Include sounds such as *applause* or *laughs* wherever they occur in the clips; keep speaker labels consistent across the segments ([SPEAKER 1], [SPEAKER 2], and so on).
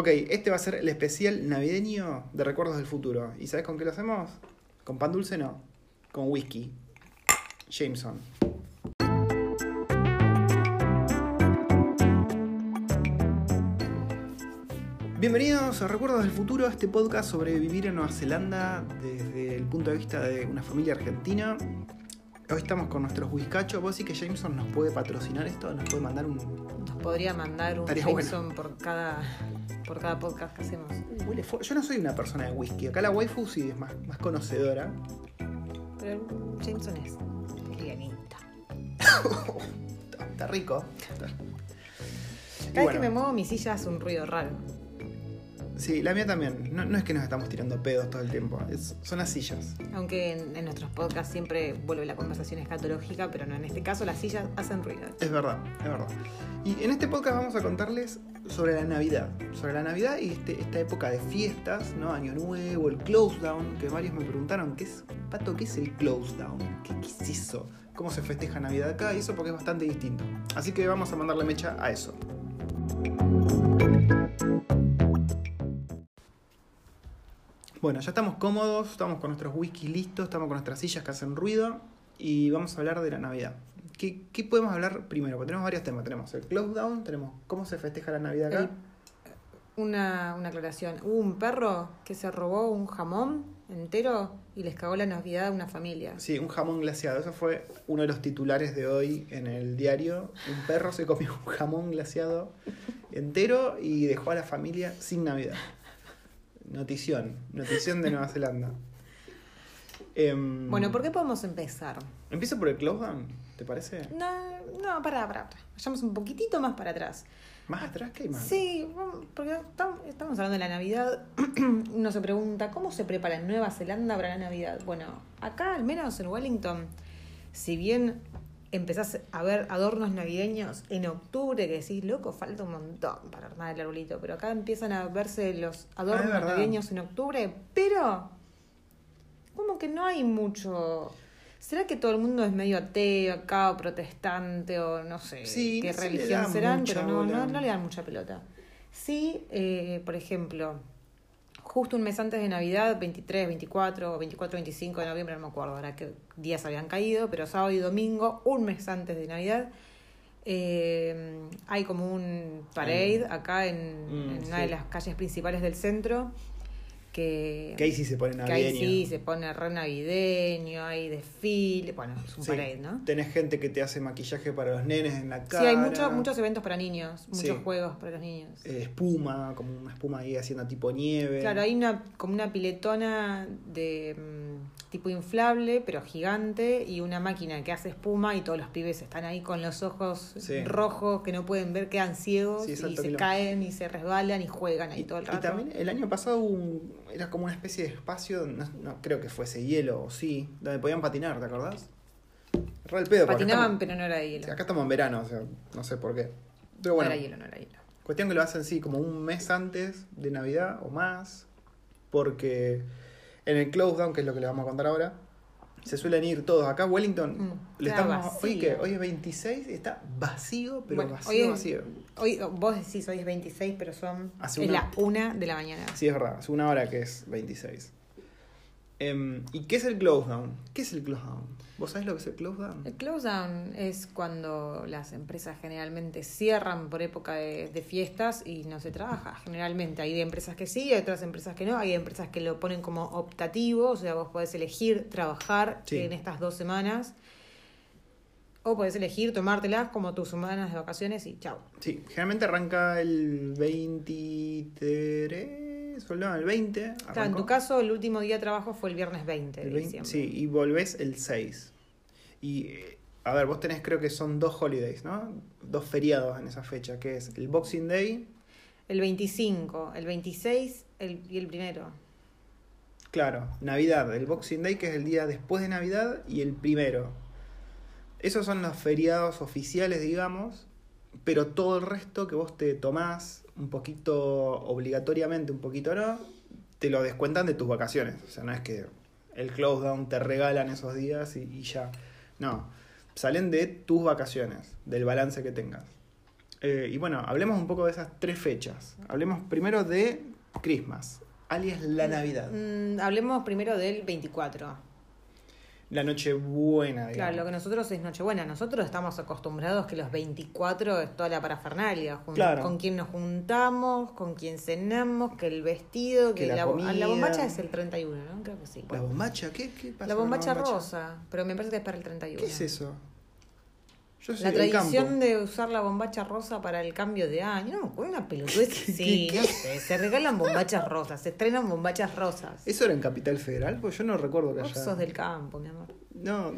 [SPEAKER 1] Ok, este va a ser el especial navideño de Recuerdos del Futuro. ¿Y sabes con qué lo hacemos? Con pan dulce no, con whisky. Jameson. Bienvenidos a Recuerdos del Futuro, este podcast sobre vivir en Nueva Zelanda desde el punto de vista de una familia argentina. Hoy estamos con nuestros whiskachos. ¿Vos sí que Jameson nos puede patrocinar esto? ¿Nos puede mandar un,
[SPEAKER 2] Nos podría mandar un Jameson por cada por cada podcast que hacemos.
[SPEAKER 1] Huele Yo no soy una persona de whisky. Acá la waifu sí es más, más conocedora.
[SPEAKER 2] Pero Jameson es livianito. *laughs*
[SPEAKER 1] Está, rico.
[SPEAKER 2] Cada vez
[SPEAKER 1] bueno,
[SPEAKER 2] que me muevo mi silla hace un ruido raro.
[SPEAKER 1] Sí, la mía también. No, no es que nos estamos tirando pedos todo el tiempo. es- son las sillas.
[SPEAKER 2] Aunque en, en nuestros podcasts siempre vuelve la conversación escatológica, pero no, en este caso las sillas hacen ruido.
[SPEAKER 1] Es verdad, es verdad. Y en este podcast vamos a contarles sobre la Navidad. Sobre la Navidad y este- esta época de fiestas, ¿no? Año Nuevo, el close down, que varios me preguntaron, ¿qué es, Pato, qué es el close down? ¿Qué, qué es eso? ¿Cómo se festeja Navidad acá? Y eso porque es bastante distinto. Así que vamos a mandarle mecha a eso. Bueno, ya estamos cómodos, estamos con nuestros whisky listos, estamos con nuestras sillas que hacen ruido y vamos a hablar de la Navidad. ¿Qué, qué podemos hablar primero? Porque tenemos varios temas. Tenemos el close down, tenemos cómo se festeja la Navidad acá.
[SPEAKER 2] Una, una aclaración. Hubo un perro que se robó un jamón entero y les cagó la Navidad a una familia.
[SPEAKER 1] Sí, un jamón glaseado. Eso fue uno de los titulares de hoy en el diario. Un perro se comió un jamón glaseado entero y dejó a la familia sin Navidad. Notición, notición de Nueva *laughs* Zelanda. Em,
[SPEAKER 2] Bueno, ¿por qué podemos empezar?
[SPEAKER 1] Empiezo por el down, ¿te parece?
[SPEAKER 2] No, no, pará, pará. Vayamos un poquitito más para atrás.
[SPEAKER 1] ¿Más atrás que hay más?
[SPEAKER 2] Sí, porque tam- estamos hablando de la Navidad. *clears throat* Uno se pregunta, ¿cómo se prepara en Nueva Zelanda para la Navidad? Bueno, acá al menos en Wellington, si bien empezás a ver adornos navideños en octubre, que decís, loco, falta un montón para armar el arbolito, pero acá empiezan a verse los adornos
[SPEAKER 1] Ah,
[SPEAKER 2] navideños en octubre, pero como que no hay mucho... ¿Será que todo el mundo es medio ateo acá o protestante o no sé
[SPEAKER 1] Sí,
[SPEAKER 2] qué
[SPEAKER 1] no
[SPEAKER 2] religión serán? Pero no, no, no le dan mucha pelota. Sí, eh, por ejemplo, justo un mes antes de Navidad, 23, 24 o 24, 25 de noviembre, no me acuerdo ahora qué días habían caído, pero sábado y domingo, un mes antes de Navidad, eh, hay como un parade acá en,
[SPEAKER 1] Mm,
[SPEAKER 2] en una
[SPEAKER 1] sí.
[SPEAKER 2] de las calles principales del centro. Que,
[SPEAKER 1] Que ahí sí se pone
[SPEAKER 2] que ahí
[SPEAKER 1] navideño.
[SPEAKER 2] sí se pone re navideño, hay desfile, bueno, es un
[SPEAKER 1] Sí,
[SPEAKER 2] parade, ¿no?
[SPEAKER 1] Tenés gente que te hace maquillaje para los nenes en la cara.
[SPEAKER 2] Sí, hay muchos muchos eventos para niños, muchos
[SPEAKER 1] Sí.
[SPEAKER 2] juegos para los niños.
[SPEAKER 1] eh, espuma, como una espuma ahí haciendo tipo nieve.
[SPEAKER 2] Claro, hay una como una piletona de mm, tipo inflable, pero gigante, y una máquina que hace espuma y todos los pibes están ahí con los ojos
[SPEAKER 1] Sí.
[SPEAKER 2] rojos que no pueden ver, quedan ciegos
[SPEAKER 1] Sí,
[SPEAKER 2] y se caen y se resbalan y juegan ahí
[SPEAKER 1] Y,
[SPEAKER 2] todo el
[SPEAKER 1] y
[SPEAKER 2] rato.
[SPEAKER 1] también el año pasado un- era como una especie de espacio, no, no creo que fuese hielo o sí, donde podían patinar, ¿te acordás? Re el pedo,
[SPEAKER 2] Patinaban,
[SPEAKER 1] estamos-
[SPEAKER 2] pero no era hielo.
[SPEAKER 1] acá estamos en verano, o sea, no sé por qué. Pero
[SPEAKER 2] no
[SPEAKER 1] bueno,
[SPEAKER 2] era hielo, no era hielo.
[SPEAKER 1] cuestión que lo hacen sí, como un mes antes de Navidad o más, porque en el close down, que es lo que les vamos a contar ahora, se suelen ir todos. Acá Wellington,
[SPEAKER 2] Mm,
[SPEAKER 1] le
[SPEAKER 2] está
[SPEAKER 1] estamos, hoy que hoy es 26 y está vacío, pero
[SPEAKER 2] Bueno,
[SPEAKER 1] vacío,
[SPEAKER 2] hoy es-
[SPEAKER 1] vacío.
[SPEAKER 2] Hoy, vos decís hoy es 26, pero son
[SPEAKER 1] Hace
[SPEAKER 2] es
[SPEAKER 1] una-
[SPEAKER 2] la una de la mañana.
[SPEAKER 1] Sí, es verdad, hace una hora que es 26. Em, ¿Y qué es el close down? ¿Qué es el close down? ¿Vos sabés lo que es el close down?
[SPEAKER 2] El close down es cuando las empresas generalmente cierran por época de, de fiestas y no se trabaja. Generalmente hay empresas que sí, hay otras empresas que no. Hay empresas que lo ponen como optativo, o sea, vos podés elegir trabajar
[SPEAKER 1] Sí.
[SPEAKER 2] en estas dos semanas. O podés elegir tomártelas como tus semanas de vacaciones y chao.
[SPEAKER 1] Sí, generalmente arranca el 23, el 20.
[SPEAKER 2] Claro, en tu caso, el último día de trabajo fue el viernes 20 de
[SPEAKER 1] El 20,
[SPEAKER 2] diciembre.
[SPEAKER 1] sí, y volvés el 6. Y, eh, a ver, vos tenés creo que son dos holidays, ¿no? Dos feriados en esa fecha, que es el Boxing Day,
[SPEAKER 2] El 25, el 26 el, y el primero.
[SPEAKER 1] claro, Navidad, el Boxing Day que es el día después de Navidad y el primero. Esos son los feriados oficiales, digamos, pero todo el resto que vos te tomás un poquito obligatoriamente, un poquito no, te lo descuentan de tus vacaciones. O sea, no es que el close down te regalan esos días y, y ya. No, salen de tus vacaciones, del balance que tengas. Eh, y bueno, hablemos un poco de esas tres fechas. Hablemos primero de Christmas, alias la Navidad.
[SPEAKER 2] Mm, hablemos primero del 24.
[SPEAKER 1] La Nochebuena, digamos.
[SPEAKER 2] Claro, lo que nosotros es Nochebuena. Nosotros estamos acostumbrados que los 24 es toda la parafernalia. jun-
[SPEAKER 1] Claro.
[SPEAKER 2] Con quién nos juntamos, con quién cenamos, que el vestido, que,
[SPEAKER 1] Que la
[SPEAKER 2] la, bo- la bombacha es el 31, ¿no? Creo que sí.
[SPEAKER 1] ¿La bombacha? ¿Qué, qué pasa
[SPEAKER 2] La
[SPEAKER 1] con
[SPEAKER 2] bombacha rosa, pero me parece que es para el 31.
[SPEAKER 1] ¿Qué es eso? Yo
[SPEAKER 2] La tradición de usar la bombacha rosa para el cambio de año. No una *laughs* pelotudez. Sí,
[SPEAKER 1] qué?
[SPEAKER 2] no sé. Se regalan bombachas rosas, se estrenan bombachas rosas.
[SPEAKER 1] ¿Eso era en Capital Federal? Pues yo no recuerdo que
[SPEAKER 2] Vos
[SPEAKER 1] haya...
[SPEAKER 2] sos del campo, mi amor.
[SPEAKER 1] No,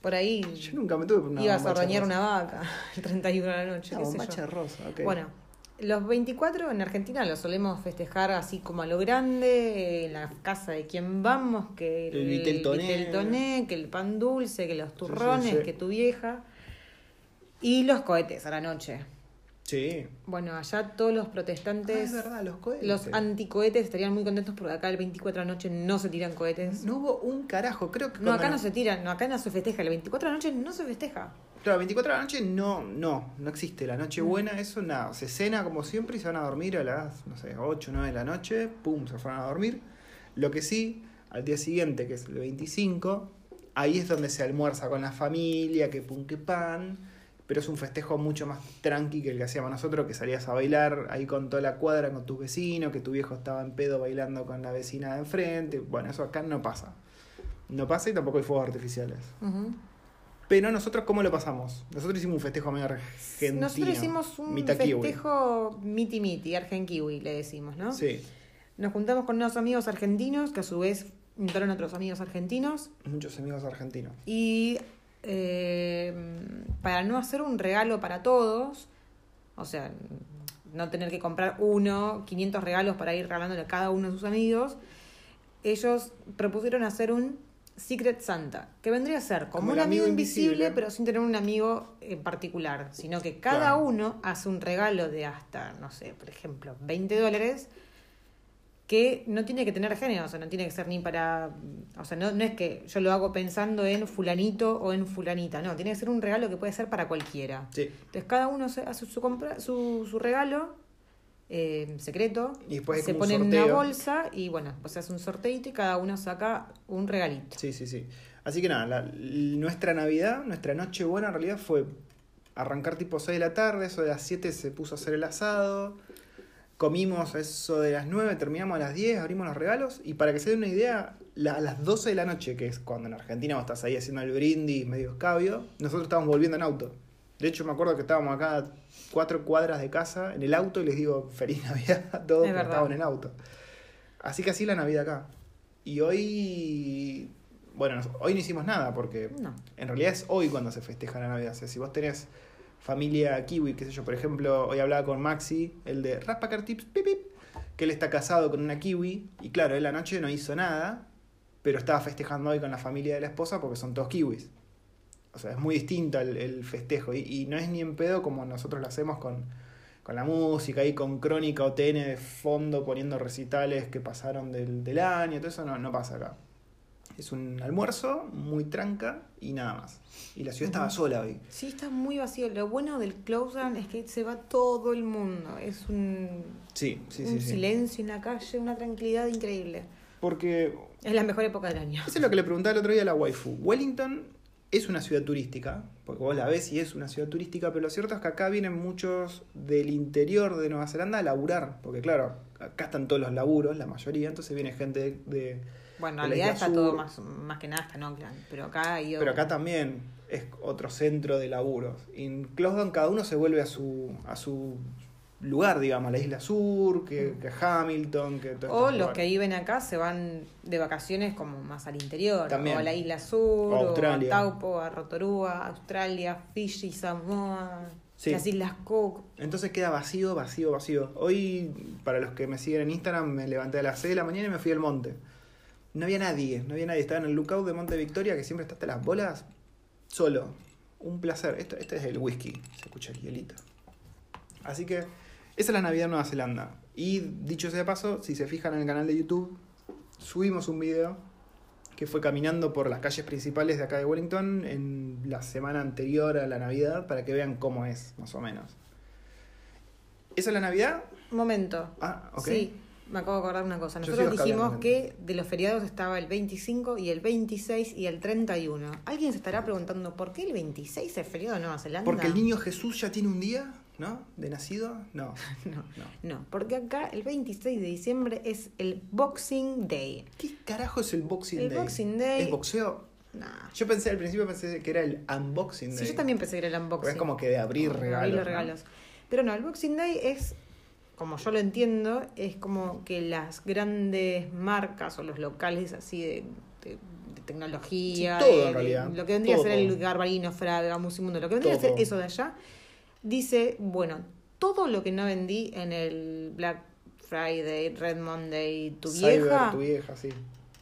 [SPEAKER 2] Por ahí
[SPEAKER 1] yo nunca me tuve por una
[SPEAKER 2] ibas a
[SPEAKER 1] rosa.
[SPEAKER 2] una vaca *laughs* el 31 de la noche.
[SPEAKER 1] Una
[SPEAKER 2] yo.
[SPEAKER 1] bombacha rosa, ok.
[SPEAKER 2] Bueno, los 24 en Argentina los solemos festejar así como a lo grande, en la casa de quien vamos, que
[SPEAKER 1] El vitel toné.
[SPEAKER 2] vitel toné, que el pan dulce, que los turrones,
[SPEAKER 1] sí, sí.
[SPEAKER 2] que tu vieja. Y los cohetes a la noche.
[SPEAKER 1] Sí.
[SPEAKER 2] Bueno, allá todos los
[SPEAKER 1] Ah,
[SPEAKER 2] protestantes,
[SPEAKER 1] es verdad, los cohetes.
[SPEAKER 2] los anticohetes estarían muy contentos porque acá el 24 de la noche no se tiran cohetes.
[SPEAKER 1] No hubo un carajo, creo que
[SPEAKER 2] No, acá no se tiran, no, acá no se festeja. El 24 de la noche no se festeja.
[SPEAKER 1] Claro, 24 de la noche no, no, no existe. La noche
[SPEAKER 2] Mm.
[SPEAKER 1] buena, eso nada. Se cena como siempre y se van a dormir a las, no sé, 8, 9 de la noche. Pum, se fueron a dormir. Lo que sí, al día siguiente, que es el 25, ahí es donde se almuerza con la familia, que pum, que pan. Pero es un festejo mucho más tranqui que el que hacíamos nosotros, que salías a bailar ahí con toda la cuadra, con tus vecinos, que tu viejo estaba en pedo bailando con la vecina de enfrente. Bueno, eso acá no pasa. No pasa y tampoco hay fuegos artificiales. Pero nosotros, ¿cómo lo pasamos? Nosotros hicimos un festejo medio argentino.
[SPEAKER 2] Nosotros hicimos un festejo miti miti, argen kiwi, le decimos, ¿no?
[SPEAKER 1] Sí,
[SPEAKER 2] Nos juntamos con unos amigos argentinos que a su vez juntaron a otros amigos argentinos
[SPEAKER 1] muchos amigos argentinos.
[SPEAKER 2] y eh, para no hacer un regalo para todos, o sea, no tener que comprar uno, 500 regalos para ir regalándole a cada uno de sus amigos, ellos propusieron hacer un Secret Santa, que vendría a ser como,
[SPEAKER 1] Como
[SPEAKER 2] un amigo
[SPEAKER 1] amigo
[SPEAKER 2] invisible,
[SPEAKER 1] invisible.
[SPEAKER 2] pero sin tener un amigo en particular, sino que cada
[SPEAKER 1] Claro.
[SPEAKER 2] uno hace un regalo de hasta, no sé, por ejemplo, 20 dólares que no tiene que tener género, o sea, no tiene que ser ni para, o sea, no, no es que yo lo hago pensando en fulanito o en fulanita, no, tiene que ser un regalo que puede ser para cualquiera.
[SPEAKER 1] Sí.
[SPEAKER 2] Entonces cada uno se- hace su, compra, su, su regalo eh, secreto,
[SPEAKER 1] Y
[SPEAKER 2] se pone en una bolsa y bueno, pues se hace un sorteito y cada uno saca un regalito.
[SPEAKER 1] Sí, sí, sí. Así que nada, la- nuestra Navidad, nuestra noche buena en realidad fue arrancar tipo 6 de la tarde, eso de las 7 se puso a hacer el asado, comimos eso de las 9, terminamos a las 10, abrimos los regalos y para que se den una idea, la- a las 12 de la noche, que es cuando en Argentina vos estás ahí haciendo el brindis medio escabio, nosotros estábamos volviendo en auto. De hecho, me acuerdo que estábamos acá a cuatro cuadras de casa en el auto y les digo feliz Navidad a todos
[SPEAKER 2] Es
[SPEAKER 1] estaban en el auto. Así que así la Navidad acá. Y hoy, bueno, hoy no hicimos nada porque
[SPEAKER 2] No.
[SPEAKER 1] en realidad es hoy cuando se festeja la Navidad. O sea, si vos tenés familia kiwi, qué sé yo, por ejemplo, hoy hablaba con Maxi, el de Raspacar Tips, que él está casado con una kiwi y claro, él la noche no hizo nada, pero estaba festejando hoy con la familia de la esposa porque son todos kiwis. O sea, es muy distinto el, el festejo y, y no es ni en pedo como nosotros lo hacemos con, con la música y con Crónica o TN de fondo poniendo recitales que pasaron del, del año, todo eso no, no pasa acá. Es un almuerzo muy tranca y nada más. Y la ciudad estaba sola hoy.
[SPEAKER 2] Sí, está muy vacío. Lo bueno del close down es que se va todo el mundo. Es un,
[SPEAKER 1] Sí, sí, sí.
[SPEAKER 2] un
[SPEAKER 1] sí.
[SPEAKER 2] silencio en la calle, una tranquilidad increíble.
[SPEAKER 1] Porque
[SPEAKER 2] Es la mejor época del año.
[SPEAKER 1] eso es lo que le preguntaba el otro día a la waifu. Wellington es una ciudad turística, porque vos la ves y es una ciudad turística, pero lo cierto es que acá vienen muchos del interior de Nueva Zelanda a laburar, porque claro, acá están todos los laburos, la mayoría, entonces viene gente de... de-
[SPEAKER 2] Bueno, en realidad está
[SPEAKER 1] sur.
[SPEAKER 2] todo más, más que nada hasta en. Pero acá hay
[SPEAKER 1] Pero acá también es otro centro de laburos. Y en Closdown cada uno se vuelve a su, a su lugar, digamos, la isla sur, que, que Hamilton, que todo
[SPEAKER 2] O los que viven acá se van de vacaciones como más al interior.
[SPEAKER 1] También.
[SPEAKER 2] O a la isla sur,
[SPEAKER 1] O a
[SPEAKER 2] o, a Taupo, a Rotorua, Australia, Fiji, Samoa,
[SPEAKER 1] Sí.
[SPEAKER 2] las Islas Cook.
[SPEAKER 1] Entonces queda vacío, vacío, vacío. Hoy, para los que me siguen en Instagram, me levanté a las 6 de la mañana y me fui al monte. No había nadie, no había nadie. Estaba en el lookout de Monte Victoria, que siempre está hasta las bolas, solo. Un placer. Esto, este es el whisky, se escucha el hielito. Así que, esa es la Navidad en Nueva Zelanda. Y dicho sea de paso, si se fijan en el canal de YouTube, subimos un video que fue caminando por las calles principales de acá de Wellington en la semana anterior a la Navidad para que vean cómo es, más o menos. ¿Esa es la Navidad?
[SPEAKER 2] Momento.
[SPEAKER 1] Ah, ok.
[SPEAKER 2] Sí, me acabo de acordar una cosa. Nosotros dijimos que de los feriados estaba el 25 y el 26 y el 31. ¿Alguien se estará preguntando por qué el 26 es feriado en Nueva Zelanda?
[SPEAKER 1] Porque el niño Jesús ya tiene un día, ¿no? De nacido. No. *laughs*
[SPEAKER 2] No,
[SPEAKER 1] No.
[SPEAKER 2] no, porque acá el 26 de diciembre es el Boxing Day.
[SPEAKER 1] ¿Qué carajo es el Boxing
[SPEAKER 2] El
[SPEAKER 1] Day?
[SPEAKER 2] Boxing Day-
[SPEAKER 1] ¿Es boxeo?
[SPEAKER 2] Nah.
[SPEAKER 1] Yo pensé al principio pensé que era el unboxing day.
[SPEAKER 2] Sí, yo también pensé que era el unboxing.
[SPEAKER 1] es como que de abrir regalos.
[SPEAKER 2] abrir los
[SPEAKER 1] ¿no?
[SPEAKER 2] regalos. Pero no, el Boxing Day es, como yo lo entiendo, es como que las grandes marcas o los locales así de, de- de tecnología,
[SPEAKER 1] Sí, todo,
[SPEAKER 2] de-
[SPEAKER 1] en realidad.
[SPEAKER 2] lo que vendría a ser el. Garbarino, Fraga, Musimundo, lo que vendría a ser eso de allá, dice, bueno, todo lo que no vendí en el Black Friday, Red Monday, tu
[SPEAKER 1] Cyber,
[SPEAKER 2] vieja,
[SPEAKER 1] tu vieja, sí.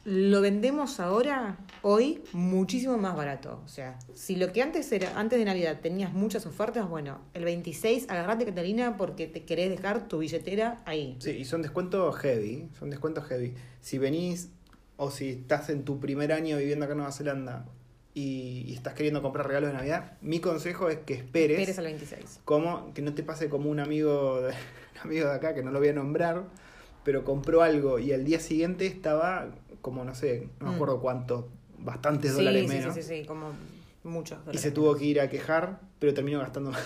[SPEAKER 2] Lo vendemos ahora, hoy, muchísimo más barato. O sea, si lo que antes era, antes de Navidad tenías muchas ofertas, bueno, el 26 agarrate Catalina porque te querés dejar tu billetera ahí.
[SPEAKER 1] Sí, y son descuentos heavy. Son descuentos heavy. Si venís o si estás en tu primer año viviendo acá en Nueva Zelanda y, y estás queriendo comprar regalos de Navidad, mi consejo es que esperes.
[SPEAKER 2] Esperes al 26.
[SPEAKER 1] como que no te pase como un amigo de, *laughs* un amigo de acá que no lo voy a nombrar, pero compró algo y al día siguiente estaba como no sé, no me
[SPEAKER 2] Mm.
[SPEAKER 1] acuerdo cuánto, bastantes
[SPEAKER 2] Sí,
[SPEAKER 1] dólares
[SPEAKER 2] sí,
[SPEAKER 1] menos.
[SPEAKER 2] sí, sí, sí, como muchos.
[SPEAKER 1] Y
[SPEAKER 2] dólares.
[SPEAKER 1] se tuvo que ir a quejar, pero terminó gastando más.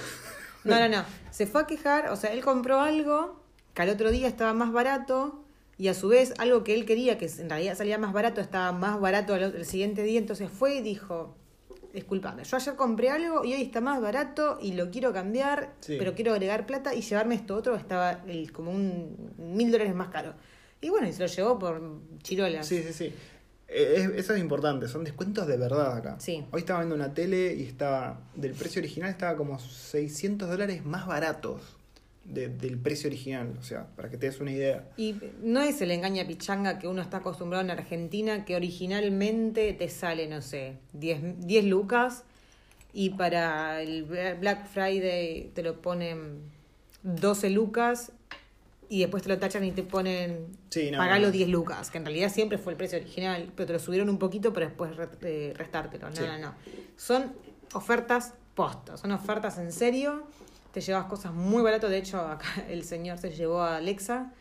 [SPEAKER 2] No, no, no. Se fue a quejar, o sea, él compró algo que al otro día estaba más barato y a su vez algo que él quería, que en realidad salía más barato, estaba más barato al otro- el siguiente día. Entonces fue y dijo, disculpame, yo ayer compré algo y hoy está más barato y lo quiero cambiar,
[SPEAKER 1] Sí.
[SPEAKER 2] pero quiero agregar plata y llevarme esto otro, estaba el- como un mil dólares más caro. Y bueno, y se lo llevó por chirolas.
[SPEAKER 1] Sí, sí, sí. Eh, es- eso es importante, son descuentos de verdad acá.
[SPEAKER 2] Sí.
[SPEAKER 1] Hoy estaba viendo una tele y estaba, del precio original estaba como 600 dólares más baratos de- del precio original, o sea, para que te des una idea.
[SPEAKER 2] Y no es el engaña pichanga que uno está acostumbrado en Argentina, que originalmente te sale, no sé, 10, 10 lucas y para el Black Friday te lo ponen 12 lucas y después te lo tachan y te ponen
[SPEAKER 1] Sí, no,
[SPEAKER 2] pagalo
[SPEAKER 1] no.
[SPEAKER 2] 10 lucas, que en realidad siempre fue el precio original, pero te lo subieron un poquito para después re- eh, restártelo. No,
[SPEAKER 1] Sí.
[SPEAKER 2] no, no. Son ofertas postas, son ofertas en serio. Te llevas cosas muy baratas. De hecho, acá *laughs* el señor se llevó a Alexa,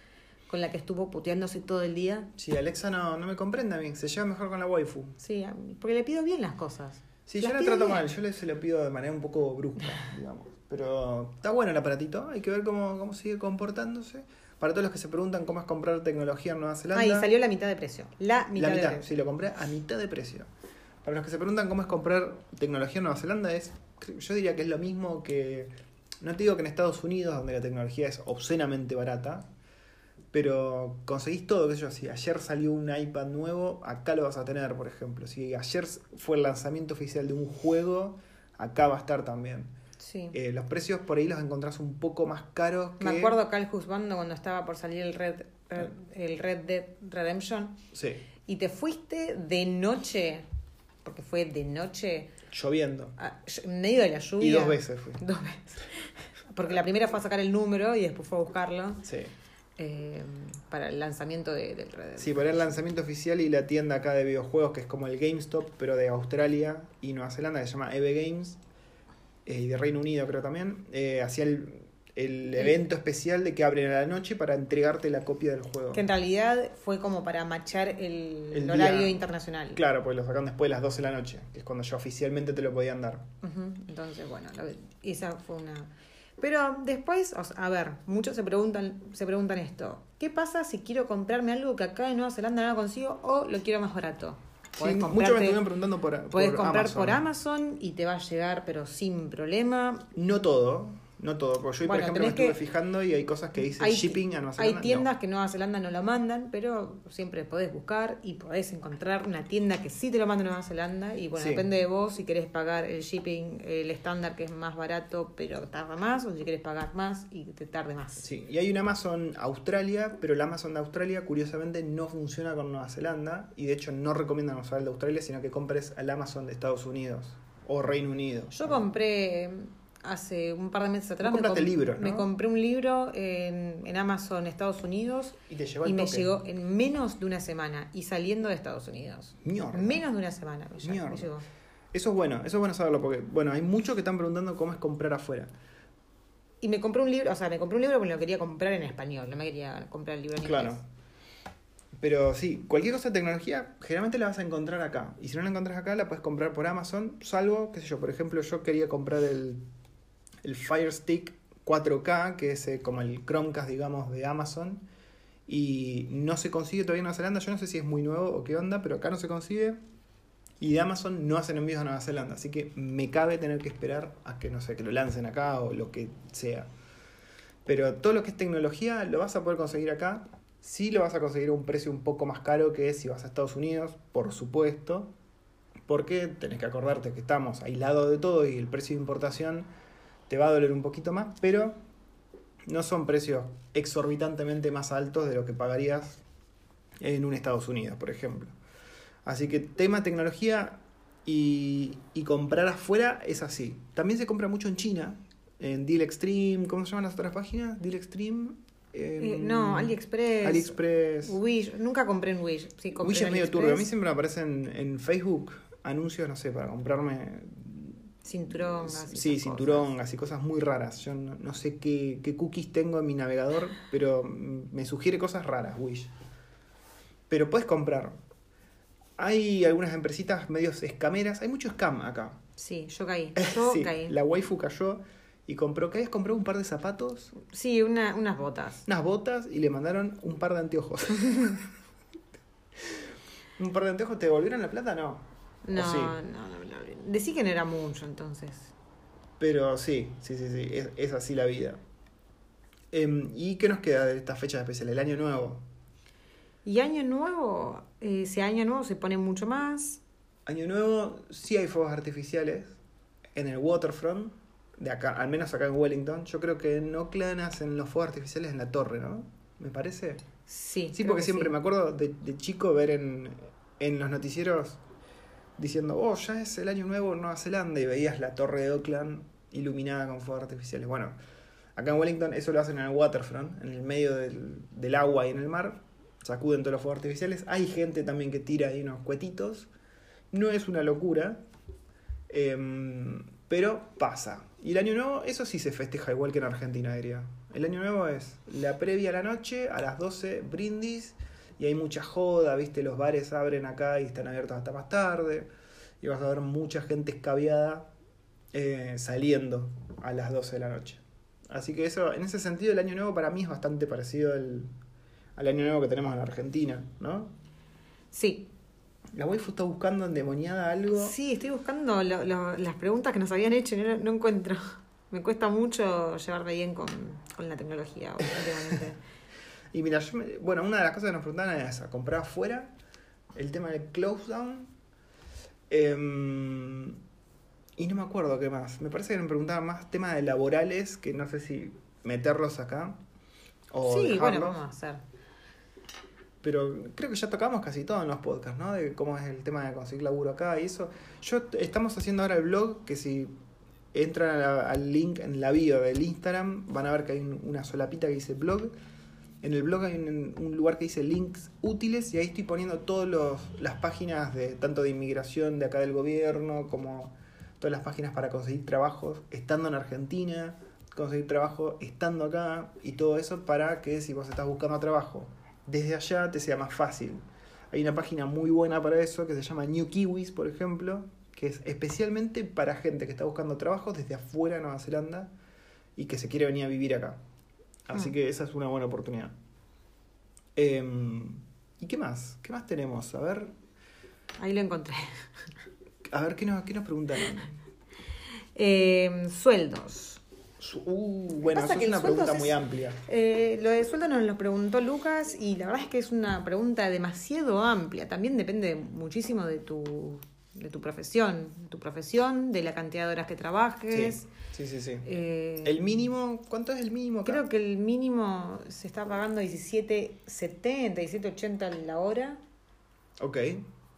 [SPEAKER 2] con la que estuvo puteándose todo el día.
[SPEAKER 1] Sí, Alexa no, no me comprende a mí, se lleva mejor con la waifu.
[SPEAKER 2] Sí, porque le pido bien las cosas.
[SPEAKER 1] Sí, yo la trato mal, yo le, se lo pido de manera un poco brusca, *laughs* digamos. Pero está bueno el aparatito, hay que ver cómo, cómo sigue comportándose. Para todos los que se preguntan cómo es comprar tecnología en Nueva Zelanda.
[SPEAKER 2] Ah, y salió la mitad de precio. La mitad,
[SPEAKER 1] la
[SPEAKER 2] de
[SPEAKER 1] mitad,
[SPEAKER 2] precio.
[SPEAKER 1] sí, lo compré a mitad de precio. Para los que se preguntan cómo es comprar tecnología en Nueva Zelanda, es, yo diría que es lo mismo que, no te digo que en Estados Unidos, donde la tecnología es obscenamente barata, pero conseguís todo, qué sé yo, si ayer salió un iPad nuevo, acá lo vas a tener, por ejemplo. Si ayer fue el lanzamiento oficial de un juego, acá va a estar también.
[SPEAKER 2] Sí.
[SPEAKER 1] Eh, los precios por ahí los encontrás un poco más caros que...
[SPEAKER 2] Me acuerdo acá el Juzbando cuando estaba por salir el Red, Red- el Red Dead Redemption.
[SPEAKER 1] Sí,
[SPEAKER 2] Y te fuiste de noche, porque fue de noche,
[SPEAKER 1] lloviendo.
[SPEAKER 2] a- en medio de la lluvia.
[SPEAKER 1] Y dos veces fui.
[SPEAKER 2] Dos veces. *laughs* Porque la primera fue a sacar el número y después fue a buscarlo
[SPEAKER 1] Sí.
[SPEAKER 2] Eh, para el lanzamiento de- del Red Dead.
[SPEAKER 1] Sí, para el lanzamiento oficial y la tienda acá de videojuegos, que es como el GameStop, pero de Australia y Nueva Zelanda, que se llama EVE Games, eh, y de Reino Unido creo también, eh, hacía el, el evento especial de que abren a la noche para entregarte la copia del juego.
[SPEAKER 2] Que en realidad fue como para machar el,
[SPEAKER 1] El
[SPEAKER 2] horario
[SPEAKER 1] día-
[SPEAKER 2] internacional.
[SPEAKER 1] Claro, porque lo sacan después de las 12 de la noche, que es cuando ya oficialmente te lo podían dar.
[SPEAKER 2] Entonces, bueno, esa fue una... Pero después, o sea, a ver, muchos se preguntan, se preguntan esto. ¿Qué pasa si quiero comprarme algo que acá en Nueva Zelanda no consigo o lo quiero más barato?
[SPEAKER 1] Sí, muchos me estuvieron preguntando por, por
[SPEAKER 2] comprar
[SPEAKER 1] Amazon.
[SPEAKER 2] por Amazon y te va a llegar, pero sin problema.
[SPEAKER 1] No todo, no todo, porque yo,
[SPEAKER 2] Bueno,
[SPEAKER 1] por ejemplo, me estuve
[SPEAKER 2] que-
[SPEAKER 1] fijando y hay cosas que dicen shipping a Nueva
[SPEAKER 2] hay
[SPEAKER 1] Zelanda.
[SPEAKER 2] tiendas
[SPEAKER 1] no.
[SPEAKER 2] que Nueva Zelanda no lo mandan, pero siempre podés buscar y podés encontrar una tienda que sí te lo manda Nueva Zelanda. Y bueno,
[SPEAKER 1] Sí.
[SPEAKER 2] depende de vos si querés pagar el shipping, el estándar que es más barato, pero tarda más, o si querés pagar más y te tarde más.
[SPEAKER 1] Sí, y hay un Amazon Australia, pero el Amazon de Australia curiosamente no funciona con Nueva Zelanda y de hecho no recomiendan usar el de Australia, sino que compres al Amazon de Estados Unidos o Reino Unido.
[SPEAKER 2] Yo compré hace un par de meses atrás. Me, com-
[SPEAKER 1] libros, ¿no?
[SPEAKER 2] me compré un libro en, en Amazon Estados Unidos
[SPEAKER 1] y te llegó
[SPEAKER 2] y me llegó en menos de una semana y saliendo de Estados Unidos.
[SPEAKER 1] Mierda.
[SPEAKER 2] Menos de una semana me, llegó.
[SPEAKER 1] Eso es bueno, eso es bueno saberlo porque, bueno, hay muchos que están preguntando cómo es comprar afuera.
[SPEAKER 2] Y me compré un libro, o sea, me compré un libro porque lo quería comprar en español, no me quería comprar el libro en
[SPEAKER 1] Claro.
[SPEAKER 2] inglés.
[SPEAKER 1] Pero sí, cualquier cosa de tecnología generalmente la vas a encontrar acá. Y si no la encuentras acá, la puedes comprar por Amazon. Salvo, qué sé yo, por ejemplo, yo quería comprar el, el Fire Stick 4K, que es eh, como el Chromecast, digamos, de Amazon. Y no se consigue todavía en Nueva Zelanda. Yo no sé si es muy nuevo o qué onda, pero acá no se consigue. Y de Amazon no hacen envíos a Nueva Zelanda. Así que me cabe tener que esperar a que, no sé, que lo lancen acá o lo que sea. Pero todo lo que es tecnología lo vas a poder conseguir acá. Sí lo vas a conseguir a un precio un poco más caro que si vas a Estados Unidos, por supuesto. Porque tenés que acordarte que estamos aislados de todo y el precio de importación te va a doler un poquito más, pero no son precios exorbitantemente más altos de lo que pagarías en un Estados Unidos, por ejemplo. Así que tema tecnología y, y comprar afuera es así. También se compra mucho en China, en Deal Extreme, ¿cómo se llaman las otras páginas? Deal Extreme.
[SPEAKER 2] Eh, no, AliExpress.
[SPEAKER 1] AliExpress.
[SPEAKER 2] Wish. Nunca compré en Wish. Sí, compré
[SPEAKER 1] Wish
[SPEAKER 2] en
[SPEAKER 1] es medio turbio. A mí siempre me aparecen en Facebook anuncios, no sé, para comprarme
[SPEAKER 2] Cinturón. así,
[SPEAKER 1] Sí, cinturón,
[SPEAKER 2] cosas.
[SPEAKER 1] así cosas muy raras. Yo no, no sé qué, qué cookies tengo en mi navegador, pero me sugiere cosas raras, Wish. Pero puedes comprar. Hay algunas empresitas medios escameras. Hay mucho scam acá.
[SPEAKER 2] Sí, yo caí. *laughs* Yo
[SPEAKER 1] Sí,
[SPEAKER 2] caí.
[SPEAKER 1] la waifu cayó y compró. ¿Qué habías comprado? Un par de zapatos,
[SPEAKER 2] Sí, una, unas botas.
[SPEAKER 1] unas botas y le mandaron un par de anteojos. *laughs* *laughs* ¿Un par de anteojos? ¿Te devolvieron la plata? No.
[SPEAKER 2] No, no, no, no. Decí que no era mucho entonces.
[SPEAKER 1] Pero sí, sí, sí, sí, es, es así la vida. Em, ¿Y qué nos queda de esta fecha especial? El año nuevo.
[SPEAKER 2] Y año nuevo, ese año nuevo se pone mucho más.
[SPEAKER 1] Año nuevo, sí hay fuegos artificiales en el waterfront, de acá, al menos acá en Wellington. Yo creo que en Oakland hacen los fuegos artificiales en la torre, ¿no? Me parece.
[SPEAKER 2] Sí.
[SPEAKER 1] Sí, porque
[SPEAKER 2] que
[SPEAKER 1] siempre
[SPEAKER 2] sí.
[SPEAKER 1] me acuerdo de, de chico ver en, en los noticieros diciendo, oh, ya es el año nuevo en Nueva Zelanda y veías la torre de Oakland iluminada con fuegos artificiales. Bueno, acá en Wellington eso lo hacen en el waterfront, en el medio del, del agua y en el mar. Sacuden todos los fuegos artificiales. Hay gente también que tira ahí unos cuetitos. No es una locura, em, pero pasa. Y el año nuevo, eso sí se festeja igual que en Argentina, diría. El año nuevo es la previa a la noche, a las 12 brindis, y hay mucha joda, viste, los bares abren acá y están abiertos hasta más tarde, y vas a ver mucha gente escabiada eh, saliendo a las 12 de la noche. Así que eso, en ese sentido, el año nuevo para mí es bastante parecido al, al año nuevo que tenemos en Argentina, ¿no?
[SPEAKER 2] Sí.
[SPEAKER 1] La waifu está buscando endemoniada algo.
[SPEAKER 2] Sí, estoy buscando lo- lo- las preguntas que nos habían hecho y no, no encuentro. *laughs* Me cuesta mucho llevarme bien con, con la tecnología *laughs* últimamente.
[SPEAKER 1] Y mira, yo me- bueno, una de las cosas que nos preguntaban era esa, comprar afuera, el tema del close down. em, y no me acuerdo qué más. Me parece que me preguntaban más temas de laborales, que no sé si meterlos acá. O
[SPEAKER 2] sí, bueno, vamos a hacer.
[SPEAKER 1] Pero creo que ya tocamos casi todo en los podcasts, ¿no? De cómo es el tema de conseguir laburo acá y eso. Yo estamos haciendo ahora el blog que si entran la- al link en la bio del Instagram van a ver que hay un- una solapita que dice blog. En el blog hay un, lugar que dice links útiles y ahí estoy poniendo todas las páginas de tanto de inmigración de acá del gobierno como todas las páginas para conseguir trabajos estando en Argentina, conseguir trabajo estando acá y todo eso para que si vos estás buscando trabajo desde allá te sea más fácil. Hay una página muy buena para eso que se llama New Kiwis, por ejemplo, que es especialmente para gente que está buscando trabajo desde afuera de Nueva Zelanda y que se quiere venir a vivir acá. Así
[SPEAKER 2] Ah.
[SPEAKER 1] que esa es una buena oportunidad. Em, ¿Y qué más? ¿Qué más tenemos? A ver,
[SPEAKER 2] Ahí lo encontré.
[SPEAKER 1] a ver qué nos, qué nos preguntaron.
[SPEAKER 2] Eh, sueldos.
[SPEAKER 1] Su- Uh, bueno, eso
[SPEAKER 2] que
[SPEAKER 1] es una pregunta
[SPEAKER 2] es-
[SPEAKER 1] muy amplia.
[SPEAKER 2] Eh, lo de sueldo nos lo preguntó Lucas y la verdad es que es una pregunta demasiado amplia. También depende muchísimo de tu, de tu profesión. Tu profesión, de la cantidad de horas que trabajes.
[SPEAKER 1] Sí, sí, sí.
[SPEAKER 2] Eh,
[SPEAKER 1] El mínimo, ¿cuánto es el mínimo acá?
[SPEAKER 2] Creo que el mínimo se está pagando 17.70, 17.80 la hora
[SPEAKER 1] Ok.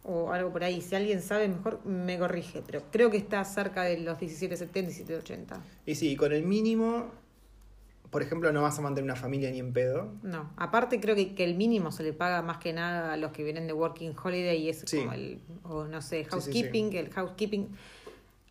[SPEAKER 2] o algo por ahí. Si alguien sabe mejor, me corrige. Pero creo que está cerca de los 17.70, 17.80.
[SPEAKER 1] Y sí, con el mínimo, por ejemplo, no vas a mantener una familia ni en pedo.
[SPEAKER 2] No, aparte creo que, que el mínimo se le paga más que nada a los que vienen de Working Holiday y es
[SPEAKER 1] Sí.
[SPEAKER 2] como el, o no sé,
[SPEAKER 1] sí, sí.
[SPEAKER 2] housekeeping, el housekeeping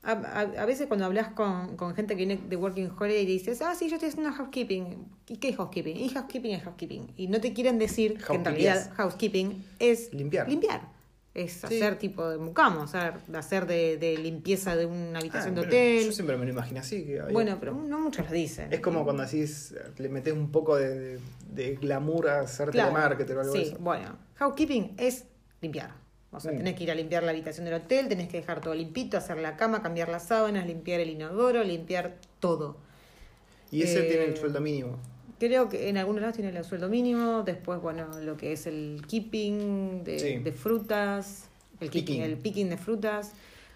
[SPEAKER 2] a, a- a veces cuando hablas con, con gente que viene de Working Holiday y dices, ah, sí, yo estoy haciendo housekeeping. ¿Y qué es housekeeping? Y housekeeping es housekeeping. Y no te quieren decir que en realidad housekeeping es
[SPEAKER 1] Limpiar.
[SPEAKER 2] Limpiar. Es
[SPEAKER 1] Sí.
[SPEAKER 2] hacer tipo de mucamo, o sea, hacer de, de limpieza de una habitación
[SPEAKER 1] Ah,
[SPEAKER 2] de hotel.
[SPEAKER 1] Yo siempre me lo imaginé así. Que había-
[SPEAKER 2] Bueno, pero no muchos lo dicen.
[SPEAKER 1] Es como cuando decís, le metes un poco de, de, glamour a hacer
[SPEAKER 2] Claro.
[SPEAKER 1] telemarketing o algo
[SPEAKER 2] sí,
[SPEAKER 1] eso.
[SPEAKER 2] bueno, housekeeping es limpiar. O sea,
[SPEAKER 1] Mm.
[SPEAKER 2] tenés que ir a limpiar la habitación del hotel, tenés que dejar todo limpito, hacer la cama, cambiar las sábanas, limpiar el inodoro, limpiar todo.
[SPEAKER 1] Y ese
[SPEAKER 2] Eh,
[SPEAKER 1] tiene el sueldo mínimo.
[SPEAKER 2] Creo que en algunos lados tiene el sueldo mínimo, después, bueno, lo que es el keeping de,
[SPEAKER 1] Sí.
[SPEAKER 2] de frutas, el keeping,
[SPEAKER 1] Picking.
[SPEAKER 2] el picking de frutas,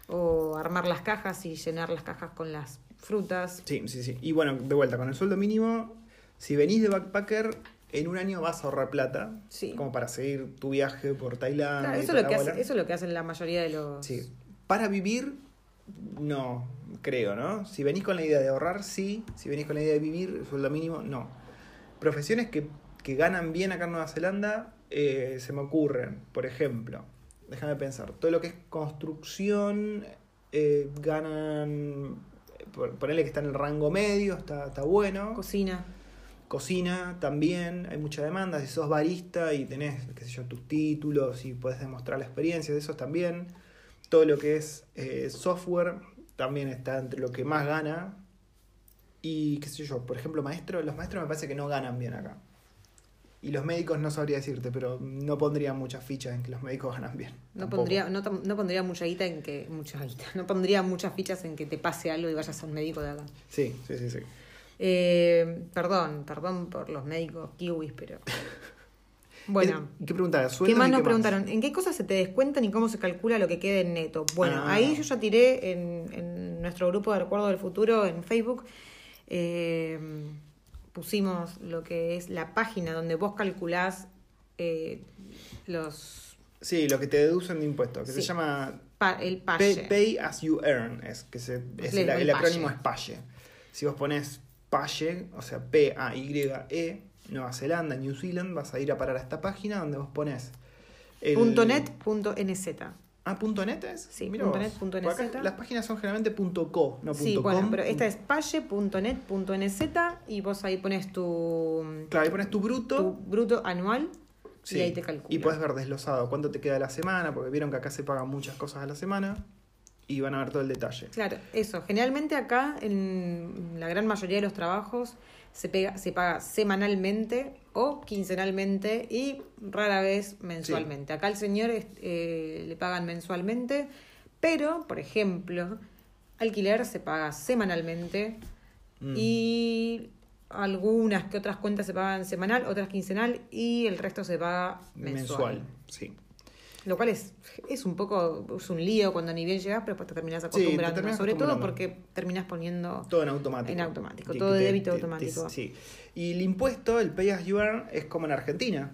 [SPEAKER 2] o armar las cajas y llenar las cajas con las frutas.
[SPEAKER 1] Sí, sí, sí. Y bueno, de vuelta, con el sueldo mínimo, si venís de backpacker, en un año vas a ahorrar plata.
[SPEAKER 2] Sí.
[SPEAKER 1] Como para seguir tu viaje por Tailandia.
[SPEAKER 2] Claro, eso, es lo que hace, eso es lo que hacen la mayoría de los...
[SPEAKER 1] Sí. Para vivir, no, creo, ¿no? Si venís con la idea de ahorrar, sí. Si venís con la idea de vivir, el sueldo mínimo, no. Profesiones que, que ganan bien acá en Nueva Zelanda, eh, se me ocurren. Por ejemplo, déjame pensar, todo lo que es construcción, eh, ganan, ponele que está en el rango medio, está, está bueno.
[SPEAKER 2] Cocina.
[SPEAKER 1] Cocina también, hay mucha demanda. Si sos barista y tenés, qué sé yo, tus títulos y puedes demostrar la experiencia de esos también. Todo lo que es eh, software también está entre lo que más gana. Y qué sé yo, por ejemplo, maestro, los maestros me parece que no ganan bien acá. Y los médicos no sabría decirte, pero no pondría muchas fichas en que los médicos *laughs* ganan bien.
[SPEAKER 2] No
[SPEAKER 1] Tampoco.
[SPEAKER 2] pondría, no, no pondría mucha guita en que. Mucha guita. *laughs* No pondría muchas fichas en que te pase algo y vayas a un médico de acá.
[SPEAKER 1] Sí, sí, sí, sí.
[SPEAKER 2] Eh, perdón, perdón por los médicos kiwis, pero. *laughs* Bueno.
[SPEAKER 1] ¿Qué preguntaba?
[SPEAKER 2] ¿Qué
[SPEAKER 1] ¿Sueldos
[SPEAKER 2] más nos
[SPEAKER 1] qué
[SPEAKER 2] preguntaron? ¿En qué cosas se te descuentan y cómo se calcula lo que queda en neto? Bueno,
[SPEAKER 1] Ah.
[SPEAKER 2] ahí yo ya tiré en, en nuestro grupo de Recuerdo del Futuro en Facebook. Eh, pusimos lo que es la página donde vos calculás eh, los
[SPEAKER 1] Sí, lo que te deducen de impuestos, que se llama
[SPEAKER 2] pa- el
[SPEAKER 1] Pay, as you earn, es que se, es el,
[SPEAKER 2] el
[SPEAKER 1] el acrónimo es PAYE. Si vos pones PAYE, o sea, P-A-Y-E, Nueva Zelanda, New Zealand, vas a ir a parar a esta página donde vos pones. el-
[SPEAKER 2] Punto net, punto NZ.
[SPEAKER 1] Ah, punto net es?
[SPEAKER 2] Sí, punto net, punto
[SPEAKER 1] acá. Las páginas son generalmente punto .co, no punto
[SPEAKER 2] Sí, bueno,
[SPEAKER 1] .com.
[SPEAKER 2] pero esta es paye.net.nz y vos ahí pones tu,
[SPEAKER 1] Claro, ahí pones tu bruto.
[SPEAKER 2] tu bruto anual
[SPEAKER 1] sí,
[SPEAKER 2] y ahí te calcula.
[SPEAKER 1] Y puedes ver desglosado cuánto te queda a la semana, porque vieron que acá se pagan muchas cosas a la semana. Y van a ver todo el detalle.
[SPEAKER 2] Claro, eso. Generalmente acá, en la gran mayoría de los trabajos, se, pega, se paga semanalmente o quincenalmente y rara vez mensualmente. Acá al señor eh, le pagan mensualmente, pero, por ejemplo, alquiler se paga semanalmente
[SPEAKER 1] Mm.
[SPEAKER 2] y algunas que otras cuentas se pagan semanal, otras quincenal y el resto se paga mensual.
[SPEAKER 1] mensual. Sí.
[SPEAKER 2] Lo cual es, es un poco, es un lío cuando ni bien llegas, pero después te terminas acostumbrando. sobre todo porque terminas poniendo
[SPEAKER 1] Todo en automático.
[SPEAKER 2] En automático, todo de débito
[SPEAKER 1] te-
[SPEAKER 2] automático.
[SPEAKER 1] sí. Y el impuesto, el pay as you earn, es como en Argentina.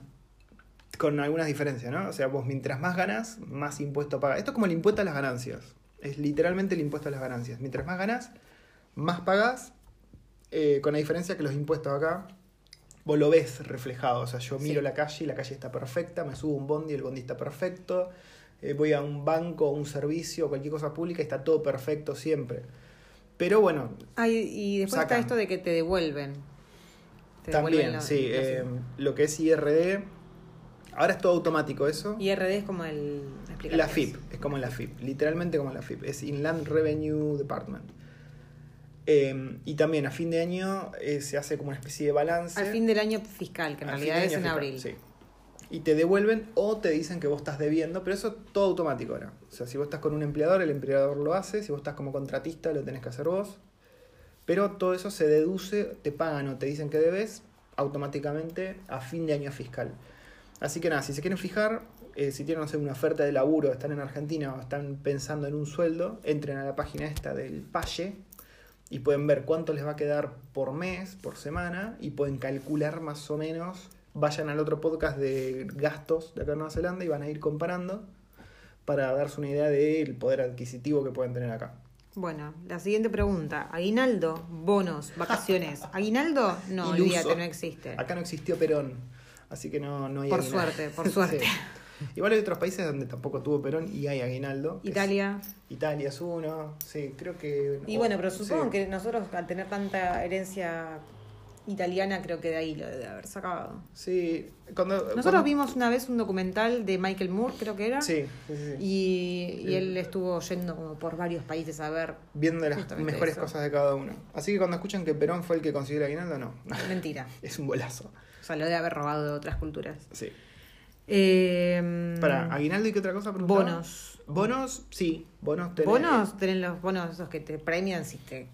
[SPEAKER 1] Con algunas diferencias, ¿no? O sea, vos mientras más ganas, más impuesto pagas. Esto es como el impuesto a las ganancias. Es literalmente el impuesto a las ganancias. Mientras más ganas, más pagás. eh, con la diferencia que los impuestos acá, vos lo ves reflejado. O sea, yo miro
[SPEAKER 2] Sí.
[SPEAKER 1] la calle y la calle está perfecta, me subo un bondi y el bondi está perfecto. eh, voy a un banco, un servicio, cualquier cosa pública y está todo perfecto siempre. Pero bueno,
[SPEAKER 2] y después
[SPEAKER 1] Sacan.
[SPEAKER 2] está esto de que te devuelven. Te
[SPEAKER 1] También,
[SPEAKER 2] devuelven la-
[SPEAKER 1] sí.
[SPEAKER 2] la-
[SPEAKER 1] eh, lo que es IRD, ahora es todo automático eso.
[SPEAKER 2] IRD es como el...
[SPEAKER 1] La. FIP, es como la FIP, literalmente como la FIP, es Inland Revenue Department. Eh, y también a fin de año eh, se hace como una especie de balance.
[SPEAKER 2] Al fin del año fiscal, que en
[SPEAKER 1] Al
[SPEAKER 2] realidad es en
[SPEAKER 1] fiscal,
[SPEAKER 2] abril.
[SPEAKER 1] sí. Y te devuelven o te dicen que vos estás debiendo, pero eso todo automático ahora. O sea, si vos estás con un empleador, el empleador lo hace, si vos estás como contratista, lo tenés que hacer vos. Pero todo eso se deduce, te pagan o te dicen que debes automáticamente a fin de año fiscal. Así que nada, si se quieren fijar, eh, si tienen no sé, una oferta de laburo, están en Argentina o están pensando en un sueldo, entren a la página esta del Paye y pueden ver cuánto les va a quedar por mes, por semana, y pueden calcular más o menos. Vayan al otro podcast de gastos de acá en Nueva Zelanda y van a ir comparando para darse una idea del poder adquisitivo que pueden tener acá.
[SPEAKER 2] Bueno, la siguiente pregunta. Aguinaldo, bonos, vacaciones. *laughs* ¿Aguinaldo? No, olvídate, no existe.
[SPEAKER 1] Acá no existió Perón, así que no, no hay
[SPEAKER 2] Por
[SPEAKER 1] aguinaldo.
[SPEAKER 2] suerte, por suerte. *laughs*
[SPEAKER 1] Sí. Igual hay otros países donde tampoco tuvo Perón y hay aguinaldo. es-
[SPEAKER 2] Italia.
[SPEAKER 1] Italia es uno, sí, creo que...
[SPEAKER 2] Y bueno, pero
[SPEAKER 1] sí.
[SPEAKER 2] supongo que nosotros al tener tanta herencia italiana, creo que de ahí lo debe haber sacado.
[SPEAKER 1] Sí, cuando...
[SPEAKER 2] Nosotros
[SPEAKER 1] cuando-
[SPEAKER 2] vimos una vez un documental de Michael Moore, creo que era.
[SPEAKER 1] Sí, sí, sí.
[SPEAKER 2] Y, él estuvo yendo como por varios países a ver.
[SPEAKER 1] Viendo las mejores
[SPEAKER 2] eso.
[SPEAKER 1] cosas de cada uno. Así que cuando escuchan que Perón fue el que consiguió el aguinaldo, no.
[SPEAKER 2] Mentira. *laughs*
[SPEAKER 1] Es un bolazo.
[SPEAKER 2] O sea, lo debe haber robado de otras culturas.
[SPEAKER 1] Sí.
[SPEAKER 2] Eh,
[SPEAKER 1] Para, ¿aguinaldo y qué otra cosa preguntaba?
[SPEAKER 2] bonos.
[SPEAKER 1] Bonos, sí. Bonos tenés-
[SPEAKER 2] Bonos, tenés los bonos esos que te premian si te.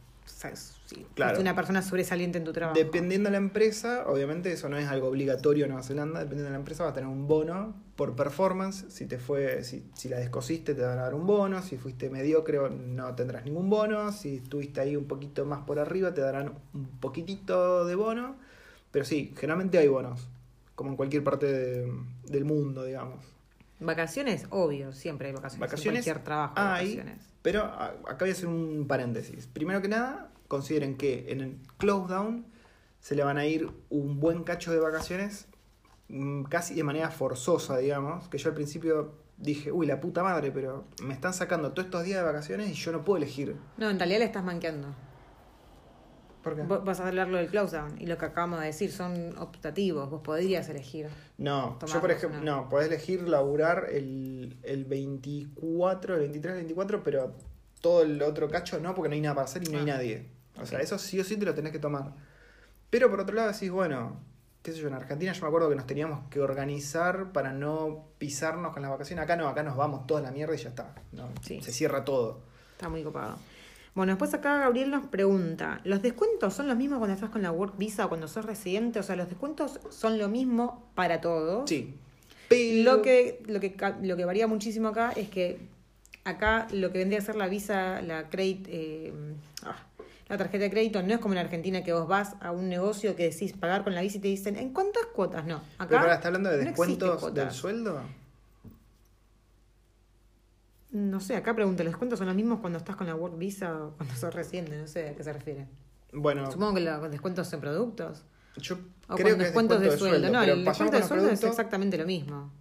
[SPEAKER 2] si
[SPEAKER 1] Claro.
[SPEAKER 2] una persona sobresaliente en tu trabajo.
[SPEAKER 1] Dependiendo de la empresa, obviamente eso no es algo obligatorio en Nueva Zelanda, dependiendo de la empresa vas a tener un bono por performance, si te fue, si, si la descosiste te van a dar un bono, si fuiste mediocre no tendrás ningún bono, si estuviste ahí un poquito más por arriba te darán un poquitito de bono, pero sí, generalmente hay bonos, como en cualquier parte de- del mundo, digamos.
[SPEAKER 2] Vacaciones, obvio, siempre hay vacaciones.
[SPEAKER 1] Vacaciones
[SPEAKER 2] En cualquier trabajo.
[SPEAKER 1] hay,
[SPEAKER 2] vacaciones.
[SPEAKER 1] pero acá voy a hacer un paréntesis. Primero que nada, consideren que en el close down se le van a ir un buen cacho de vacaciones, mm, casi de manera forzosa, digamos, que yo al principio dije, uy, la puta madre, pero me están sacando todos estos días de vacaciones y yo no puedo elegir.
[SPEAKER 2] No, en realidad le estás manqueando.
[SPEAKER 1] ¿Por qué?
[SPEAKER 2] Vos vas a hablar lo del close down y lo que acabamos de decir son optativos. Vos podrías elegir.
[SPEAKER 1] No, yo por ejemplo,
[SPEAKER 2] no.
[SPEAKER 1] no, podés elegir laburar el, el 24, el 23, el 24, pero todo el otro cacho no, porque no hay nada para hacer y no hay
[SPEAKER 2] Ah.
[SPEAKER 1] nadie. O sea, eso sí o sí te lo tenés que tomar. Pero por otro lado decís, bueno, qué sé yo, en Argentina yo me acuerdo que nos teníamos que organizar para no pisarnos con las vacaciones. Acá no, acá nos vamos toda la mierda y ya está. No,
[SPEAKER 2] Sí.
[SPEAKER 1] Se cierra todo.
[SPEAKER 2] Está muy copado. Bueno, después acá Gabriel nos pregunta, ¿los descuentos son los mismos cuando estás con la Work Visa o cuando sos residente? O sea, los descuentos son lo mismo para todos.
[SPEAKER 1] Sí. Pero...
[SPEAKER 2] Lo que, lo, que, lo que varía muchísimo acá es que acá lo que vendría a ser la visa, la credit, eh, ah, la tarjeta de crédito, no es como en Argentina que vos vas a un negocio que decís pagar con la visa y te dicen, ¿en cuántas cuotas? No, acá
[SPEAKER 1] Pero pará, ¿está hablando de
[SPEAKER 2] no
[SPEAKER 1] descuentos del sueldo?
[SPEAKER 2] No sé, acá pregunto, ¿los descuentos son los mismos cuando estás con la Work Visa o cuando sos residente? No sé a qué se refiere.
[SPEAKER 1] Bueno,
[SPEAKER 2] Supongo que los descuentos en productos.
[SPEAKER 1] yo
[SPEAKER 2] O
[SPEAKER 1] creo
[SPEAKER 2] con
[SPEAKER 1] que es
[SPEAKER 2] descuentos
[SPEAKER 1] descuento
[SPEAKER 2] de sueldo. No, el descuento de sueldo es exactamente lo mismo.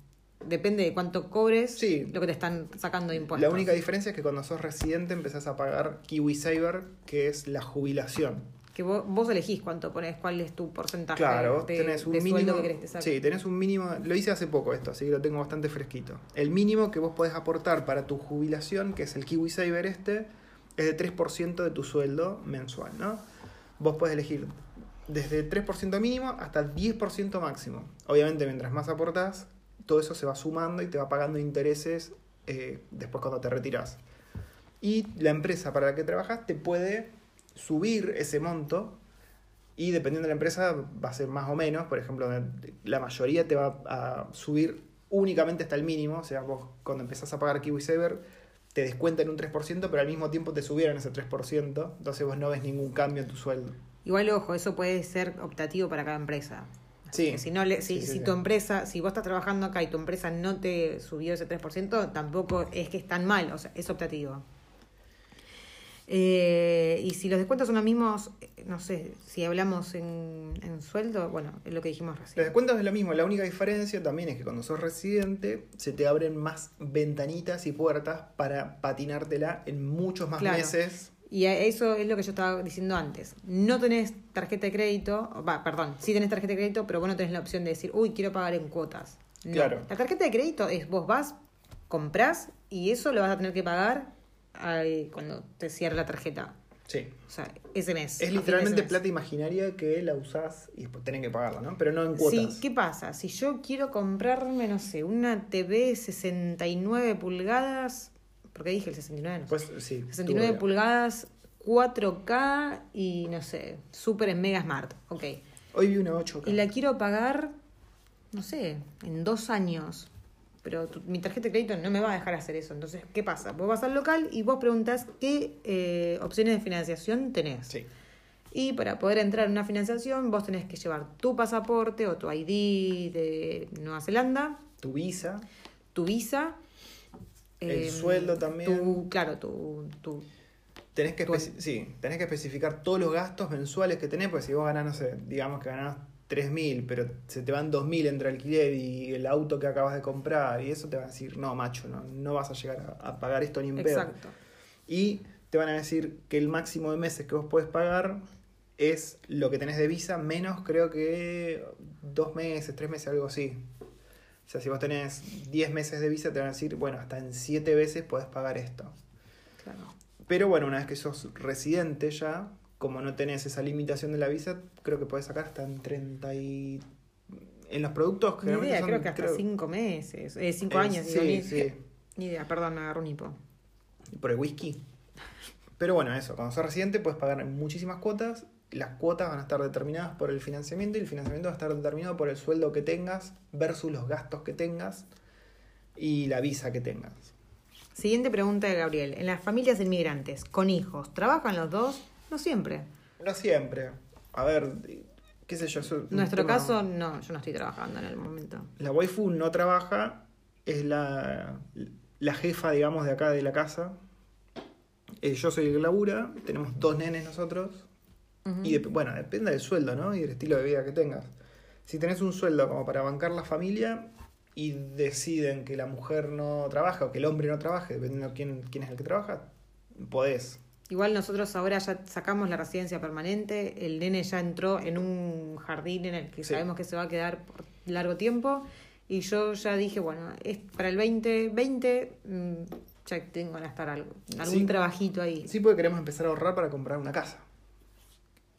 [SPEAKER 2] Depende de cuánto cobres,
[SPEAKER 1] Sí.
[SPEAKER 2] lo que te están sacando de impuestos.
[SPEAKER 1] La única diferencia es que cuando sos residente empezás a pagar KiwiSaver, que es la jubilación.
[SPEAKER 2] Que vos, vos elegís cuánto pones, cuál es tu porcentaje
[SPEAKER 1] Claro,
[SPEAKER 2] de,
[SPEAKER 1] tenés un
[SPEAKER 2] de
[SPEAKER 1] mínimo.
[SPEAKER 2] sueldo que querés que te.
[SPEAKER 1] Sí, tenés un mínimo. Lo hice hace poco esto, así que lo tengo bastante fresquito. El mínimo que vos podés aportar para tu jubilación, que es el KiwiSaver este, es de 3% de tu sueldo mensual, ¿no? Vos podés elegir desde 3% mínimo hasta 10% máximo. Obviamente, mientras más aportás, todo eso se va sumando y te va pagando intereses eh, después cuando te retiras. Y la empresa para la que trabajas te puede subir ese monto y dependiendo de la empresa va a ser más o menos. Por ejemplo, la mayoría te va a subir únicamente hasta el mínimo. O sea, vos cuando empezás a pagar KiwiSaver te descuentan un 3%, pero al mismo tiempo te subieron ese 3%. Entonces vos no ves ningún cambio en tu sueldo.
[SPEAKER 2] Igual, ojo, eso puede ser optativo para cada empresa.
[SPEAKER 1] Sí.
[SPEAKER 2] Si no le, si,
[SPEAKER 1] Sí, sí,
[SPEAKER 2] si tu empresa, si vos estás trabajando acá y tu empresa no te subió ese 3%, tampoco es que es tan mal, o sea, es optativo. Eh, y si los descuentos son los mismos, eh, no sé, si hablamos en, en sueldo, bueno, es lo que dijimos
[SPEAKER 1] Los
[SPEAKER 2] recién.
[SPEAKER 1] descuentos es lo mismo, la única diferencia también es que cuando sos residente se te abren más ventanitas y puertas para patinártela en muchos más
[SPEAKER 2] Claro.
[SPEAKER 1] meses.
[SPEAKER 2] Y eso es lo que yo estaba diciendo antes. No tenés tarjeta de crédito, va, perdón, sí tenés tarjeta de crédito, pero vos no tenés la opción de decir, uy, quiero pagar en cuotas. No.
[SPEAKER 1] Claro.
[SPEAKER 2] La tarjeta de crédito es vos vas, comprás y eso lo vas a tener que pagar ay, cuando te cierre la tarjeta.
[SPEAKER 1] Sí.
[SPEAKER 2] O sea, ese mes.
[SPEAKER 1] Es literalmente
[SPEAKER 2] mes.
[SPEAKER 1] plata imaginaria que la usás y después tenés que pagarla, ¿no? Pero no en cuotas.
[SPEAKER 2] Sí, ¿qué pasa? Si yo quiero comprarme, no sé, una TV 69 pulgadas, porque dije el 69, no.
[SPEAKER 1] Pues sí.
[SPEAKER 2] 69
[SPEAKER 1] tuve-
[SPEAKER 2] pulgadas, 4K y no sé, super en Mega Smart. Ok.
[SPEAKER 1] Hoy vi una 8K.
[SPEAKER 2] Y la quiero pagar, no sé, en dos años. Pero tu- mi tarjeta de crédito no me va a dejar hacer eso. Entonces, ¿qué pasa? Vos vas al local y vos preguntás qué eh, opciones de financiación tenés.
[SPEAKER 1] Sí.
[SPEAKER 2] Y para poder entrar en una financiación, vos tenés que llevar tu pasaporte o tu ID de Nueva Zelanda,
[SPEAKER 1] Tu visa.
[SPEAKER 2] tu visa.
[SPEAKER 1] El
[SPEAKER 2] em,
[SPEAKER 1] sueldo también.
[SPEAKER 2] Tu, claro, tu, tu
[SPEAKER 1] Tenés que, sí, tenés que especificar todos los gastos mensuales que tenés, porque si vos ganás, no sé, digamos que ganás 3.000, pero se te van 2.000 entre alquiler y el auto que acabas de comprar y eso te van a decir, no, macho, no, no vas a llegar a, a pagar esto ni en pedo.
[SPEAKER 2] Exacto.
[SPEAKER 1] Y te van a decir que el máximo de meses que vos podés pagar es lo que tenés de visa, menos creo que dos meses, tres meses, algo así. O sea, si vos tenés 10 meses de visa, te van a decir, bueno, hasta en 7 veces podés pagar esto.
[SPEAKER 2] Claro.
[SPEAKER 1] Pero bueno, una vez que sos residente ya, como no tenés esa limitación de la visa, creo que podés sacar hasta en 30 y... En los productos
[SPEAKER 2] Ni
[SPEAKER 1] generalmente
[SPEAKER 2] idea,
[SPEAKER 1] son,
[SPEAKER 2] creo que hasta
[SPEAKER 1] creo-
[SPEAKER 2] cinco meses, eh, cinco
[SPEAKER 1] Eh,
[SPEAKER 2] años.
[SPEAKER 1] sí,
[SPEAKER 2] digo, ni,
[SPEAKER 1] sí.
[SPEAKER 2] ni idea, perdón, me agarró un hipo.
[SPEAKER 1] por el whisky. Pero bueno, eso, cuando sos residente puedes pagar muchísimas cuotas. Las cuotas van a estar determinadas por el financiamiento y el financiamiento va a estar determinado por el sueldo que tengas versus los gastos que tengas y la visa que tengas.
[SPEAKER 2] Siguiente pregunta de Gabriel. En las familias inmigrantes, con hijos, ¿trabajan los dos? No siempre.
[SPEAKER 1] No siempre. A ver, qué sé yo.
[SPEAKER 2] En nuestro
[SPEAKER 1] tema-
[SPEAKER 2] caso, no, yo no estoy trabajando en el momento.
[SPEAKER 1] La waifu no trabaja, es la, la jefa, digamos, de acá de la casa. Eh, yo soy el que labura, tenemos dos nenes nosotros. Y dep- bueno, depende del sueldo, ¿no? Y del estilo de vida que tengas. Si tenés un sueldo como para bancar la familia y deciden que la mujer no trabaja o que el hombre no trabaje, dependiendo de quién, quién es el que trabaja, podés.
[SPEAKER 2] Igual nosotros ahora ya sacamos la residencia permanente, el nene ya entró en un jardín en el que
[SPEAKER 1] Sí.
[SPEAKER 2] sabemos que se va a quedar por largo tiempo y yo ya dije, bueno, es para el 2020 mm, ya tengo que estar algo, algún
[SPEAKER 1] Sí.
[SPEAKER 2] trabajito ahí.
[SPEAKER 1] Sí, porque queremos empezar a ahorrar para comprar una casa.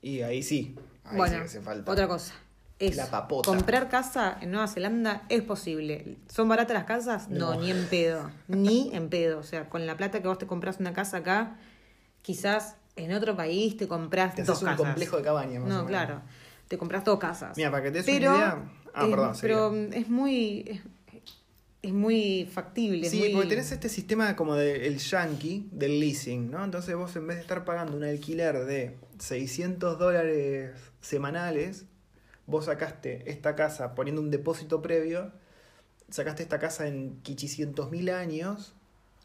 [SPEAKER 1] Y ahí sí. Ahí
[SPEAKER 2] bueno,
[SPEAKER 1] sí hace falta.
[SPEAKER 2] otra cosa. Es
[SPEAKER 1] La papota.
[SPEAKER 2] comprar casa en Nueva Zelanda es posible. ¿Son baratas las casas? No,
[SPEAKER 1] No.
[SPEAKER 2] ni en pedo. Ni en pedo. O sea, con la plata que vos te compras una casa acá, quizás en otro país te compras
[SPEAKER 1] Te
[SPEAKER 2] dos
[SPEAKER 1] haces un
[SPEAKER 2] casas.
[SPEAKER 1] complejo de cabaña, más o
[SPEAKER 2] No,
[SPEAKER 1] menos.
[SPEAKER 2] claro. Te compras dos casas.
[SPEAKER 1] Mira, para que te des
[SPEAKER 2] pero,
[SPEAKER 1] una idea. Ah, perdón,
[SPEAKER 2] Pero es muy. Es, es muy factible. es
[SPEAKER 1] Sí,
[SPEAKER 2] muy-
[SPEAKER 1] porque tenés este sistema como del yankee, del leasing, ¿no? Entonces vos en vez de estar pagando un alquiler de 600 dólares semanales, vos sacaste esta casa poniendo un depósito previo, sacaste esta casa en quichicientos mil años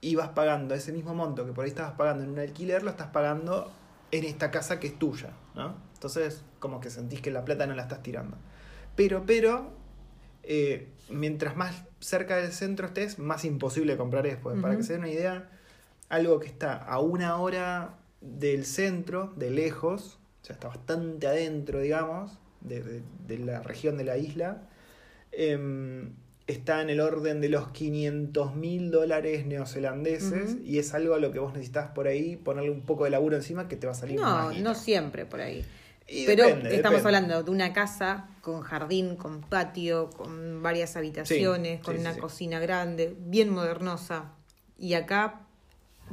[SPEAKER 1] y vas pagando ese mismo monto que por ahí estabas pagando en un alquiler, lo estás pagando en esta casa que es tuya, ¿no? Entonces como que sentís que la plata no la estás tirando. Pero, pero, eh, mientras más cerca del centro estés, más imposible comprar es. Porque para que se den una idea, algo que está a una hora del centro, de lejos, o sea, está bastante adentro, digamos, de, de- de la región de la isla, em, está en el orden de los 500 mil dólares neozelandeses y es algo a lo que vos necesitas por ahí ponerle un poco de laburo encima que te va a salir
[SPEAKER 2] No,
[SPEAKER 1] más
[SPEAKER 2] no siempre por ahí.
[SPEAKER 1] Y
[SPEAKER 2] Pero
[SPEAKER 1] depende,
[SPEAKER 2] estamos
[SPEAKER 1] depende.
[SPEAKER 2] hablando de una casa con jardín, con patio, con varias habitaciones,
[SPEAKER 1] Sí,
[SPEAKER 2] con
[SPEAKER 1] sí,
[SPEAKER 2] una
[SPEAKER 1] sí.
[SPEAKER 2] cocina grande, bien modernosa. Y acá,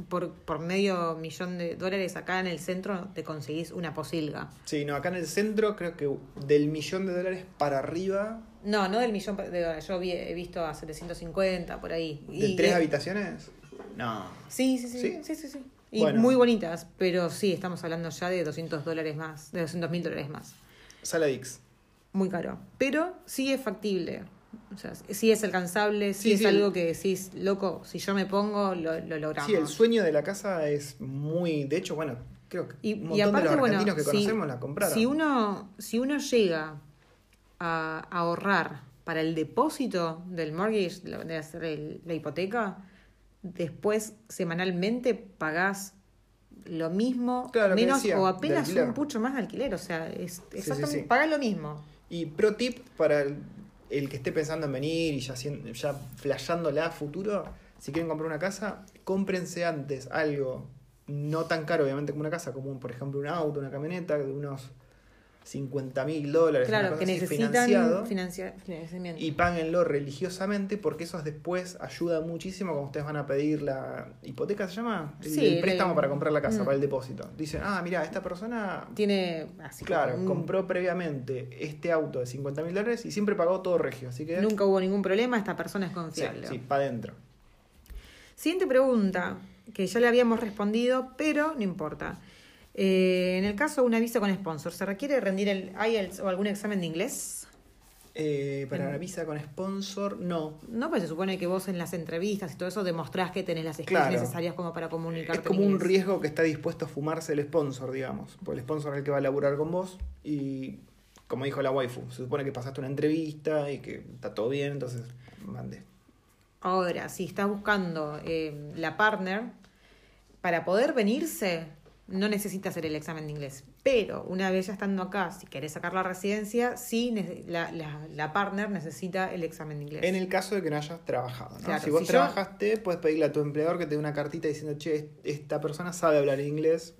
[SPEAKER 2] por, por medio millón de dólares, acá en el centro te conseguís una posilga.
[SPEAKER 1] Sí, no, acá en el centro creo que del millón de dólares para arriba,
[SPEAKER 2] No, no del millón de dólares. Yo vi- he visto a 750 por ahí.
[SPEAKER 1] ¿de
[SPEAKER 2] Y-
[SPEAKER 1] tres habitaciones? No.
[SPEAKER 2] Sí, sí, sí.
[SPEAKER 1] ¿Sí?
[SPEAKER 2] Sí, sí, sí. Y
[SPEAKER 1] Bueno.
[SPEAKER 2] muy bonitas, pero sí, estamos hablando ya de 200 dólares más, de 200 mil dólares más.
[SPEAKER 1] Sala Dix.
[SPEAKER 2] muy caro. Pero sí es factible. O sea, sí es alcanzable, sí,
[SPEAKER 1] Sí,
[SPEAKER 2] es
[SPEAKER 1] sí.
[SPEAKER 2] algo que decís, loco, si yo me pongo, lo, lo logramos.
[SPEAKER 1] Sí, el sueño de la casa es muy. De hecho, bueno, creo que
[SPEAKER 2] Y,
[SPEAKER 1] un
[SPEAKER 2] y
[SPEAKER 1] montón
[SPEAKER 2] aparte,
[SPEAKER 1] de los
[SPEAKER 2] bueno,
[SPEAKER 1] argentinos que
[SPEAKER 2] si,
[SPEAKER 1] conocemos la compraron.
[SPEAKER 2] si uno, si uno llega a ahorrar para el depósito del mortgage, de hacer el- la hipoteca, después semanalmente pagás lo mismo,
[SPEAKER 1] Claro, lo que
[SPEAKER 2] menos
[SPEAKER 1] decía,
[SPEAKER 2] o apenas un pucho más de alquiler. O sea, es
[SPEAKER 1] sí,
[SPEAKER 2] exactamente,
[SPEAKER 1] sí.
[SPEAKER 2] pagás lo mismo.
[SPEAKER 1] Y pro tip para el, el que esté pensando en venir y ya, ya flasheándola a futuro, si quieren comprar una casa, cómprense antes algo no tan caro, obviamente, como una casa, como por ejemplo un auto, una camioneta de unos 50 mil dólares, una
[SPEAKER 2] Claro,
[SPEAKER 1] cosa
[SPEAKER 2] que
[SPEAKER 1] así,
[SPEAKER 2] necesitan
[SPEAKER 1] financiado,
[SPEAKER 2] financiamiento.
[SPEAKER 1] y páguenlo religiosamente porque eso después ayuda muchísimo cuando ustedes van a pedir la hipoteca, ¿se llama? El,
[SPEAKER 2] Sí,
[SPEAKER 1] el préstamo
[SPEAKER 2] el-
[SPEAKER 1] para comprar la casa,
[SPEAKER 2] mm.
[SPEAKER 1] para el depósito. Dicen, ah, mira, esta persona
[SPEAKER 2] Tiene así
[SPEAKER 1] Claro,
[SPEAKER 2] un-
[SPEAKER 1] compró previamente este auto de 50 mil dólares y siempre pagó todo regio, así que...
[SPEAKER 2] Nunca hubo ningún problema, esta persona es
[SPEAKER 1] Sí,
[SPEAKER 2] confiable.
[SPEAKER 1] sí, para adentro.
[SPEAKER 2] Siguiente pregunta, que ya le habíamos respondido, pero no importa. Eh, en el caso de una visa con sponsor, ¿se requiere rendir el IELTS o algún examen de inglés?
[SPEAKER 1] Eh, para la visa con sponsor, no.
[SPEAKER 2] No, pues se supone que vos en las entrevistas y todo eso demostrás que tenés las skills
[SPEAKER 1] Claro.
[SPEAKER 2] necesarias como para comunicarte.
[SPEAKER 1] Es como
[SPEAKER 2] en
[SPEAKER 1] un riesgo que está dispuesto a fumarse el sponsor, digamos. Porque el sponsor es el que va a laburar con vos y como dijo la waifu, se supone que pasaste una entrevista y que está todo bien, entonces mande.
[SPEAKER 2] Ahora, si estás buscando eh, la partner, para poder venirse, no necesitas hacer el examen de inglés. Pero una vez ya estando acá, si querés sacar la residencia, sí, la, la, la partner necesita el examen de inglés.
[SPEAKER 1] En el caso de que no hayas trabajado, ¿no?
[SPEAKER 2] Claro,
[SPEAKER 1] si vos
[SPEAKER 2] si yo-
[SPEAKER 1] trabajaste, puedes pedirle a tu empleador que te dé una cartita diciendo, che, esta persona sabe hablar inglés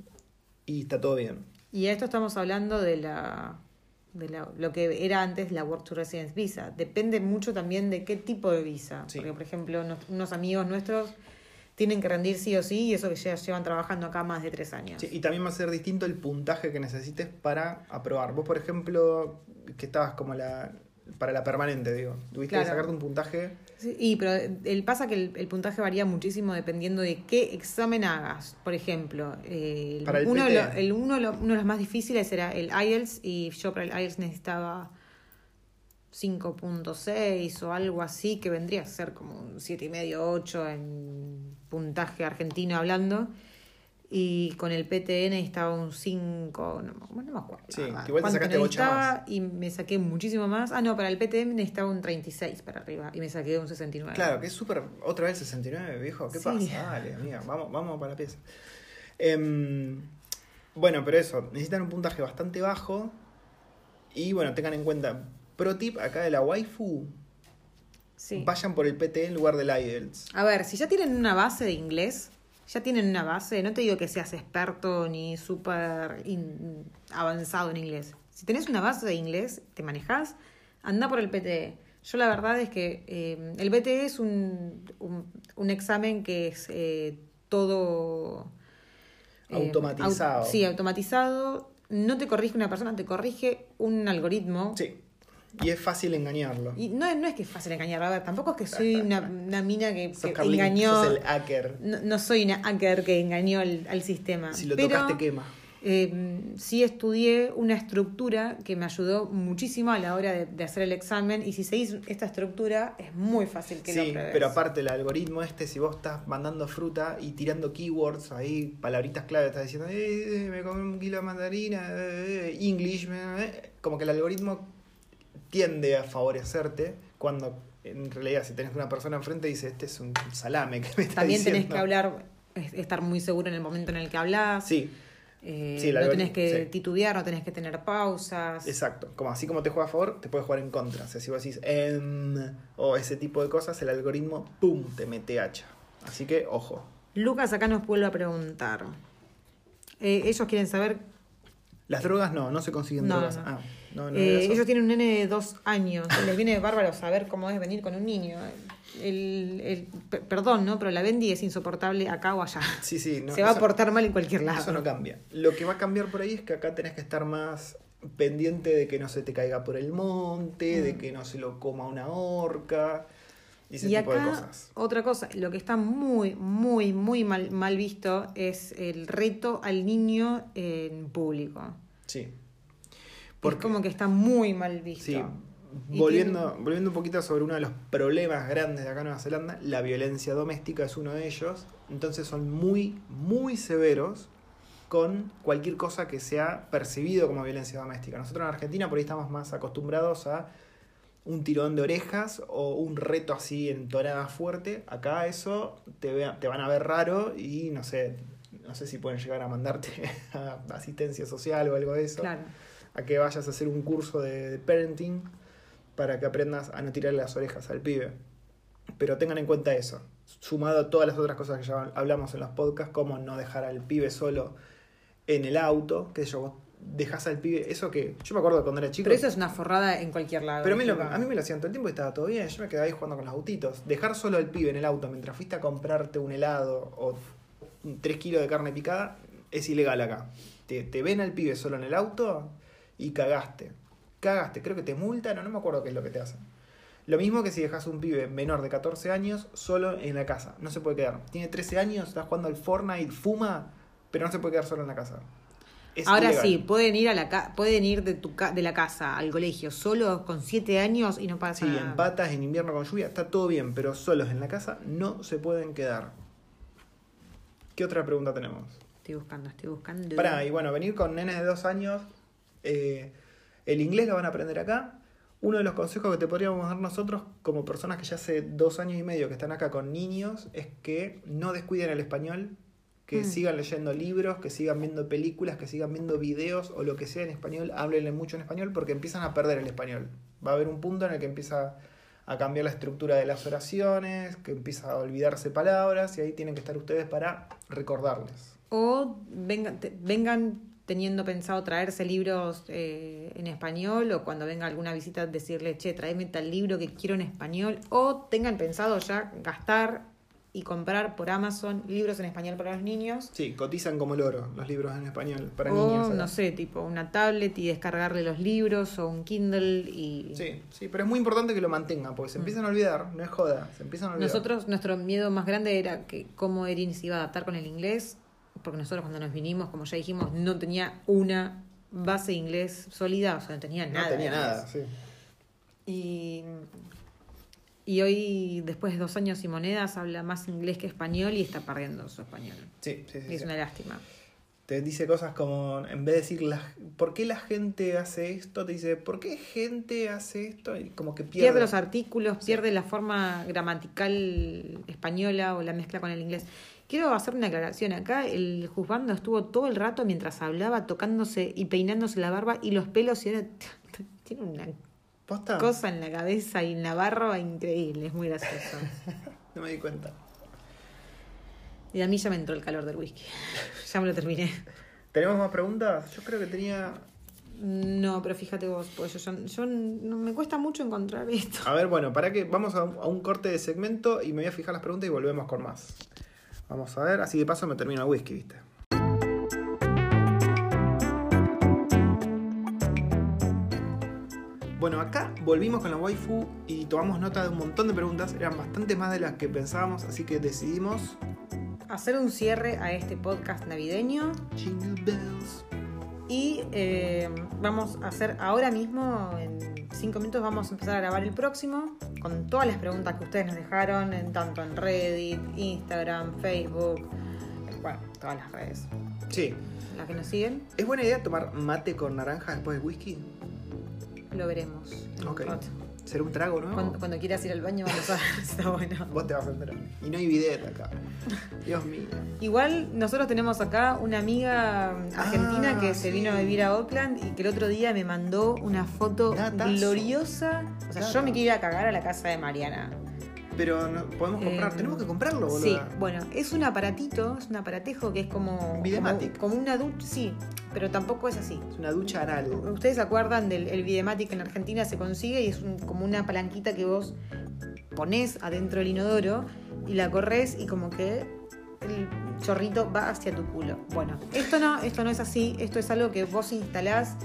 [SPEAKER 1] y está todo bien.
[SPEAKER 2] Y a esto estamos hablando de la de la- lo que era antes la Work to Residence Visa. Depende mucho también de qué tipo de visa.
[SPEAKER 1] Sí.
[SPEAKER 2] Porque, por ejemplo, nos- unos amigos nuestros tienen que rendir sí o sí y eso que ya llevan trabajando acá más de tres años.
[SPEAKER 1] Sí, y también va a ser distinto el puntaje que necesites para aprobar. Vos, por ejemplo, que estabas como la para la permanente, digo, tuviste que sacarte un puntaje
[SPEAKER 2] Sí, y pero el pasa que el, el puntaje varía muchísimo dependiendo de qué examen hagas. Por ejemplo, eh,
[SPEAKER 1] Para el
[SPEAKER 2] uno, de
[SPEAKER 1] PT.
[SPEAKER 2] lo- el- uno, lo- uno de los más difíciles era el IELTS y yo para el IELTS necesitaba 5.6 o algo así, que vendría a ser como un 7,5, 8 en puntaje argentino hablando. Y con el PTN estaba un 5, no, me- no me acuerdo.
[SPEAKER 1] Sí, que igual te sacaste bocha
[SPEAKER 2] necesitaba Y me saqué muchísimo más. Ah, no, para el PTM necesitaba un 36 para arriba y me saqué un 69.
[SPEAKER 1] Claro, que es súper. Otra vez 69, viejo. ¿Qué
[SPEAKER 2] Sí.
[SPEAKER 1] pasa? Dale, amiga. Vamos, vamos para la pieza. Em, bueno, pero eso. Necesitan un puntaje bastante bajo. Y bueno, tengan en cuenta. Pro tip acá de la waifu.
[SPEAKER 2] Sí.
[SPEAKER 1] Vayan por el PT en lugar del IELTS.
[SPEAKER 2] A ver, si ya tienen una base de inglés, ya tienen una base, no te digo que seas experto ni súper avanzado en inglés. Si tenés una base de inglés, te manejás, anda por el PTE. Yo la verdad es que eh, el PTE es un, un, un examen que es eh, todo... eh,
[SPEAKER 1] Automatizado.
[SPEAKER 2] au- sí, automatizado. No te corrige una persona, te corrige un algoritmo.
[SPEAKER 1] Sí. Y es fácil engañarlo.
[SPEAKER 2] Y no, no es que es fácil engañar, a ver, tampoco es que soy *laughs* una, una mina que, engañó.
[SPEAKER 1] sos el hacker.
[SPEAKER 2] No, no soy una hacker que engañó al, al sistema.
[SPEAKER 1] Si lo tocas te quema.
[SPEAKER 2] eh, sí estudié una estructura que me ayudó muchísimo a la hora de, de hacer el examen. Y si seguís esta estructura, es muy fácil que lo
[SPEAKER 1] Sí,
[SPEAKER 2] pruebes.
[SPEAKER 1] pero aparte el algoritmo este, si vos estás mandando fruta y tirando keywords ahí, palabritas clave, estás diciendo, eh, eh, me comí un kilo de mandarina, eh, eh, English, eh", como que el algoritmo tiende a favorecerte cuando en realidad si tenés una persona enfrente dice, este es un salame que me está
[SPEAKER 2] También tenés
[SPEAKER 1] diciendo".
[SPEAKER 2] que hablar, es- estar muy seguro en el momento en el que hablas.
[SPEAKER 1] Sí,
[SPEAKER 2] Eh,
[SPEAKER 1] Sí,
[SPEAKER 2] no tenés que
[SPEAKER 1] sí.
[SPEAKER 2] titubear, no tenés que tener pausas.
[SPEAKER 1] exacto. Como así como te juega a favor, te puede jugar en contra. O sea, si vos decís, "Em", o ese tipo de cosas, el algoritmo, ¡pum!, te mete hacha. Así que, ojo.
[SPEAKER 2] Lucas acá nos vuelve a preguntar. Eh, ellos quieren saber
[SPEAKER 1] Las drogas no, no se consiguen
[SPEAKER 2] No,
[SPEAKER 1] drogas.
[SPEAKER 2] no.
[SPEAKER 1] Ah, no, no
[SPEAKER 2] Eh, ellos tienen un nene de dos años. Les viene bárbaro saber cómo es venir con un niño. El, el- per- perdón, ¿no? Pero la Bendy es insoportable acá o allá.
[SPEAKER 1] Sí, sí, no,
[SPEAKER 2] Se va a portar mal en cualquier lado.
[SPEAKER 1] Eso no cambia. Lo que va a cambiar por ahí es que acá tenés que estar más pendiente de que no se te caiga por el monte, de
[SPEAKER 2] Mm.
[SPEAKER 1] que no se lo coma una orca, y ese
[SPEAKER 2] y
[SPEAKER 1] tipo
[SPEAKER 2] acá,
[SPEAKER 1] de cosas.
[SPEAKER 2] otra cosa, lo que está muy, muy, muy mal, mal visto es el reto al niño en público.
[SPEAKER 1] Sí.
[SPEAKER 2] Es como que está muy mal visto.
[SPEAKER 1] Sí. Volviendo, volviendo un poquito sobre uno de los problemas grandes de acá en Nueva Zelanda, la violencia doméstica es uno de ellos. Entonces son muy, muy severos con cualquier cosa que sea percibido como violencia doméstica. Nosotros en Argentina por ahí estamos más acostumbrados a un tirón de orejas o un reto así en tonada fuerte. Acá eso te, vea- te van a ver raro y no sé, no sé si pueden llegar a mandarte *laughs* a asistencia social o algo de eso
[SPEAKER 2] Claro.
[SPEAKER 1] A que vayas a hacer un curso de, de parenting para que aprendas a no tirarle las orejas al pibe. Pero tengan en cuenta eso, sumado a todas las otras cosas que ya hablamos en los podcasts, como no dejar al pibe solo en el auto, que yo, vos dejás al pibe, eso que yo me acuerdo cuando era chico.
[SPEAKER 2] Pero eso es una forrada en cualquier lado.
[SPEAKER 1] Pero a mí, lo-
[SPEAKER 2] disculpa.
[SPEAKER 1] a mí me lo hacían todo el tiempo y estaba todo bien. Yo me quedaba ahí jugando con los autitos. Dejar solo al pibe en el auto mientras fuiste a comprarte un helado o 3 kilos de carne picada es ilegal acá. Te, te ven al pibe solo en el auto y cagaste. Cagaste. Creo que te multan o no me acuerdo qué es lo que te hacen. Lo mismo que si dejas un pibe menor de 14 años solo en la casa. No se puede quedar. Tiene 13 años, está jugando al Fortnite, fuma, pero no se puede quedar solo en la casa. Es
[SPEAKER 2] Ahora
[SPEAKER 1] ilegal.
[SPEAKER 2] sí, pueden ir a la ca- pueden ir de tu ca- de la casa al colegio solos con siete años y no pasa
[SPEAKER 1] Sí,
[SPEAKER 2] nada.
[SPEAKER 1] en patas, en invierno con lluvia, está todo bien, pero solos en la casa no se pueden quedar. ¿Qué otra pregunta tenemos?
[SPEAKER 2] Estoy buscando, estoy buscando.
[SPEAKER 1] Pará, y bueno, venir con nenes de dos años, eh, El inglés lo van a aprender acá. Uno de los consejos que te podríamos dar nosotros, como personas que ya hace dos años y medio que están acá con niños, es que no descuiden el español, que
[SPEAKER 2] Mm.
[SPEAKER 1] sigan leyendo libros, que sigan viendo películas, que sigan viendo videos o lo que sea en español, háblenle mucho en español porque empiezan a perder el español. Va a haber un punto en el que empieza a cambiar la estructura de las oraciones, que empieza a olvidarse palabras y ahí tienen que estar ustedes para recordarles.
[SPEAKER 2] O vengan, te- vengan teniendo pensado traerse libros eh, en español o cuando venga alguna visita decirle, che, tráeme tal libro que quiero en español. O tengan pensado ya gastar y comprar por Amazon libros en español para los niños.
[SPEAKER 1] Sí, cotizan como el oro los libros en español para
[SPEAKER 2] o,
[SPEAKER 1] niños.
[SPEAKER 2] no sé, tipo una tablet y descargarle los libros o un Kindle y...
[SPEAKER 1] Sí, sí, pero es muy importante que lo mantengan, porque se empiezan a olvidar, no es joda, se empiezan a olvidar.
[SPEAKER 2] Nosotros, nuestro miedo más grande era que cómo Erin se iba a adaptar con el inglés, porque nosotros cuando nos vinimos, como ya dijimos, no tenía una base de inglés sólida, o sea, no tenía
[SPEAKER 1] no
[SPEAKER 2] nada.
[SPEAKER 1] tenía
[SPEAKER 2] de
[SPEAKER 1] nada, sí.
[SPEAKER 2] Y, y hoy, después de dos años y monedas, habla más inglés que español y está perdiendo su español.
[SPEAKER 1] Sí, sí, sí,
[SPEAKER 2] Y es
[SPEAKER 1] sí.
[SPEAKER 2] una lástima.
[SPEAKER 1] Te dice cosas como, en vez de decir, la, ¿por qué la gente hace esto? Te dice, ¿por qué gente hace esto? Y como que pierde.
[SPEAKER 2] Pierde los artículos, pierde la forma gramatical española o la mezcla con el inglés. Quiero hacer una aclaración acá. El juzgando estuvo todo el rato mientras hablaba, tocándose y peinándose la barba y los pelos y ahora *laughs* tiene una
[SPEAKER 1] ¿Posta?
[SPEAKER 2] cosa en la cabeza y en la barba increíble, es muy gracioso. *laughs*
[SPEAKER 1] No me di cuenta.
[SPEAKER 2] Y a mí ya me entró el calor del whisky. *laughs* ya me lo terminé.
[SPEAKER 1] ¿Tenemos más preguntas? Yo creo que tenía...
[SPEAKER 2] No, pero fíjate vos, pues yo, yo- yo no, me cuesta mucho encontrar esto.
[SPEAKER 1] A ver, bueno, para que vamos a un, a un corte de segmento y me voy a fijar las preguntas y volvemos con más. Vamos a ver, así de paso me termino el whisky, ¿viste? Bueno, acá volvimos con la waifu y tomamos nota de un montón de preguntas. Eran bastante más de las que pensábamos, así que decidimos.
[SPEAKER 2] Hacer un cierre a este podcast navideño
[SPEAKER 1] Jingle bells.
[SPEAKER 2] y eh, vamos a hacer ahora mismo, en cinco minutos, vamos a empezar a grabar el próximo con todas las preguntas que ustedes nos dejaron, en, tanto en Reddit, Instagram, Facebook, bueno, todas las redes,
[SPEAKER 1] Sí.
[SPEAKER 2] las que nos siguen,
[SPEAKER 1] ¿Es buena idea tomar mate con naranja después del whisky?
[SPEAKER 2] lo veremos.
[SPEAKER 1] Ok. ¿Será un trago nuevo?
[SPEAKER 2] Cuando, cuando quieras ir al baño, vamos a *laughs* está bueno.
[SPEAKER 1] Vos te vas a enterar. Y no hay bidet acá. Dios mío.
[SPEAKER 2] Igual nosotros tenemos acá una amiga argentina
[SPEAKER 1] Ah,
[SPEAKER 2] que se
[SPEAKER 1] sí.
[SPEAKER 2] vino a vivir a Oakland y que el otro día me mandó una foto
[SPEAKER 1] Datazo.
[SPEAKER 2] gloriosa. O sea, yo me quiero ir a cagar a la casa de Mariana.
[SPEAKER 1] Pero no, podemos comprar.
[SPEAKER 2] Eh,
[SPEAKER 1] Tenemos que comprarlo, boludo.
[SPEAKER 2] Sí, bueno, es un aparatito, es un aparatejo que es como.
[SPEAKER 1] Videomatic.
[SPEAKER 2] Como, como una ducha, sí, pero tampoco es así.
[SPEAKER 1] Es una ducha anal.
[SPEAKER 2] Ustedes se acuerdan del el Videomatic en Argentina se consigue y es un- como una palanquita que vos pones adentro del inodoro y la corres y como que el chorrito va hacia tu culo. Bueno, esto no, esto no es así, esto es algo que vos instalás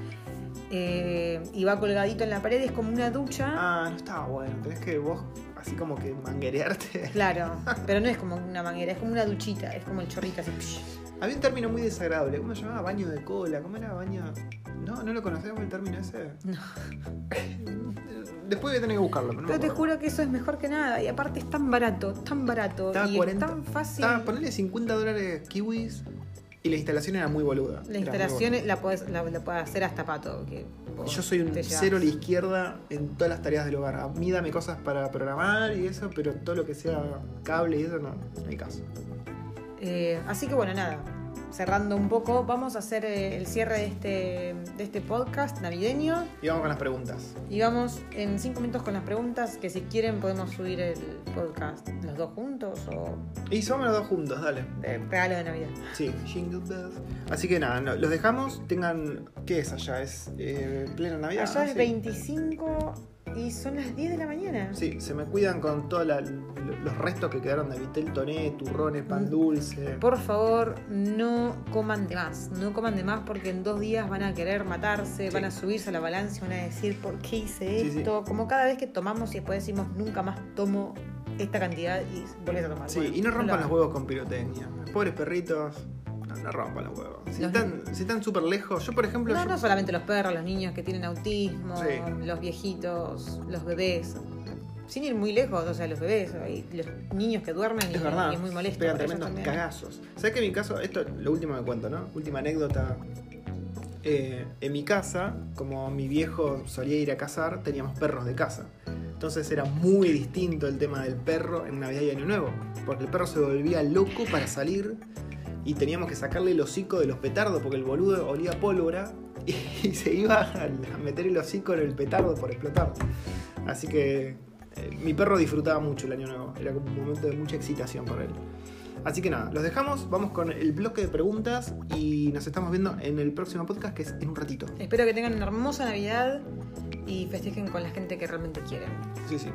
[SPEAKER 2] eh, y va colgadito en la pared, es como una ducha.
[SPEAKER 1] Ah, no estaba bueno. Tenés que vos, así como que manguerearte.
[SPEAKER 2] Claro, *laughs* pero no es como una manguera, es como una duchita, es como el chorrito así.
[SPEAKER 1] Había un término muy desagradable. ¿Cómo se llamaba? Baño de cola. ¿Cómo era baño? No, no lo conocemos el término ese.
[SPEAKER 2] No. *laughs*
[SPEAKER 1] Después voy a tener que buscarlo. Pero, no
[SPEAKER 2] Pero te juro que eso es mejor que nada y aparte es tan barato, tan barato
[SPEAKER 1] Estaba
[SPEAKER 2] y
[SPEAKER 1] 40.
[SPEAKER 2] es tan fácil.
[SPEAKER 1] Estaba, ponele 50 dólares kiwis y la instalación era muy boluda.
[SPEAKER 2] La instalación
[SPEAKER 1] boluda.
[SPEAKER 2] la puedes, la, la puedes hacer hasta pato. Que
[SPEAKER 1] Yo soy un cero a la izquierda en todas las tareas del hogar. A mí dame cosas para programar y eso, pero todo lo que sea cable y eso no, no hay caso.
[SPEAKER 2] Eh, así que bueno, nada. Cerrando un poco, vamos a hacer eh, el cierre de este, de este podcast navideño.
[SPEAKER 1] Y vamos con las preguntas.
[SPEAKER 2] Y vamos en cinco minutos con las preguntas, que si quieren podemos subir el podcast los dos juntos o
[SPEAKER 1] Y somos los dos juntos, dale.
[SPEAKER 2] de regalo de Navidad.
[SPEAKER 1] Sí, Jingle Bells. Así que nada, no, los dejamos. Tengan. ¿Qué es allá? ¿Es eh, plena Navidad?
[SPEAKER 2] Allá es
[SPEAKER 1] Sí.
[SPEAKER 2] 25 y son las 10 de la mañana.
[SPEAKER 1] Sí, se me cuidan con todos los restos que quedaron de Vitel Toné, turrones, pan
[SPEAKER 2] Mm.
[SPEAKER 1] dulce.
[SPEAKER 2] Por favor, no coman de más. No coman de más porque en dos días van a querer matarse,
[SPEAKER 1] Sí.
[SPEAKER 2] van a subirse a la balanza y van a decir, ¿por qué hice
[SPEAKER 1] Sí, sí.
[SPEAKER 2] esto? Como cada vez que tomamos y después decimos, nunca más tomo esta cantidad y volvés a tomar.
[SPEAKER 1] Sí,
[SPEAKER 2] Bueno,
[SPEAKER 1] y no rompan
[SPEAKER 2] lo
[SPEAKER 1] los huevos con pirotecnia. Pobres perritos, no, no rompan los huevos. Si
[SPEAKER 2] Los-
[SPEAKER 1] están si están súper lejos, yo por ejemplo.
[SPEAKER 2] No,
[SPEAKER 1] yo-
[SPEAKER 2] no solamente los perros, los niños que tienen autismo,
[SPEAKER 1] Sí.
[SPEAKER 2] los viejitos, los bebés. Sin ir muy lejos, o sea, los bebés, y los niños que duermen y,
[SPEAKER 1] Es verdad,
[SPEAKER 2] y es muy molesto.
[SPEAKER 1] pegan tremendos cagazos. ¿Sabes que en mi caso, esto lo último que cuento, ¿no? Última anécdota. eh, en mi casa, como mi viejo solía ir a cazar, teníamos perros de casa. Entonces era muy distinto el tema del perro en Navidad y Año Nuevo, porque el perro se volvía loco para salir y teníamos que sacarle el hocico de los petardos porque el boludo olía pólvora *laughs* y se iba a meter el hocico en el petardo por explotar. Así que eh, mi perro disfrutaba mucho el Año Nuevo, era como un momento de mucha excitación para él. Así que nada, los dejamos, vamos con el bloque de preguntas y nos estamos viendo en el próximo podcast que es en un ratito.
[SPEAKER 2] Espero que tengan una hermosa Navidad y festejen con la gente que realmente quieren.
[SPEAKER 1] Sí, sí.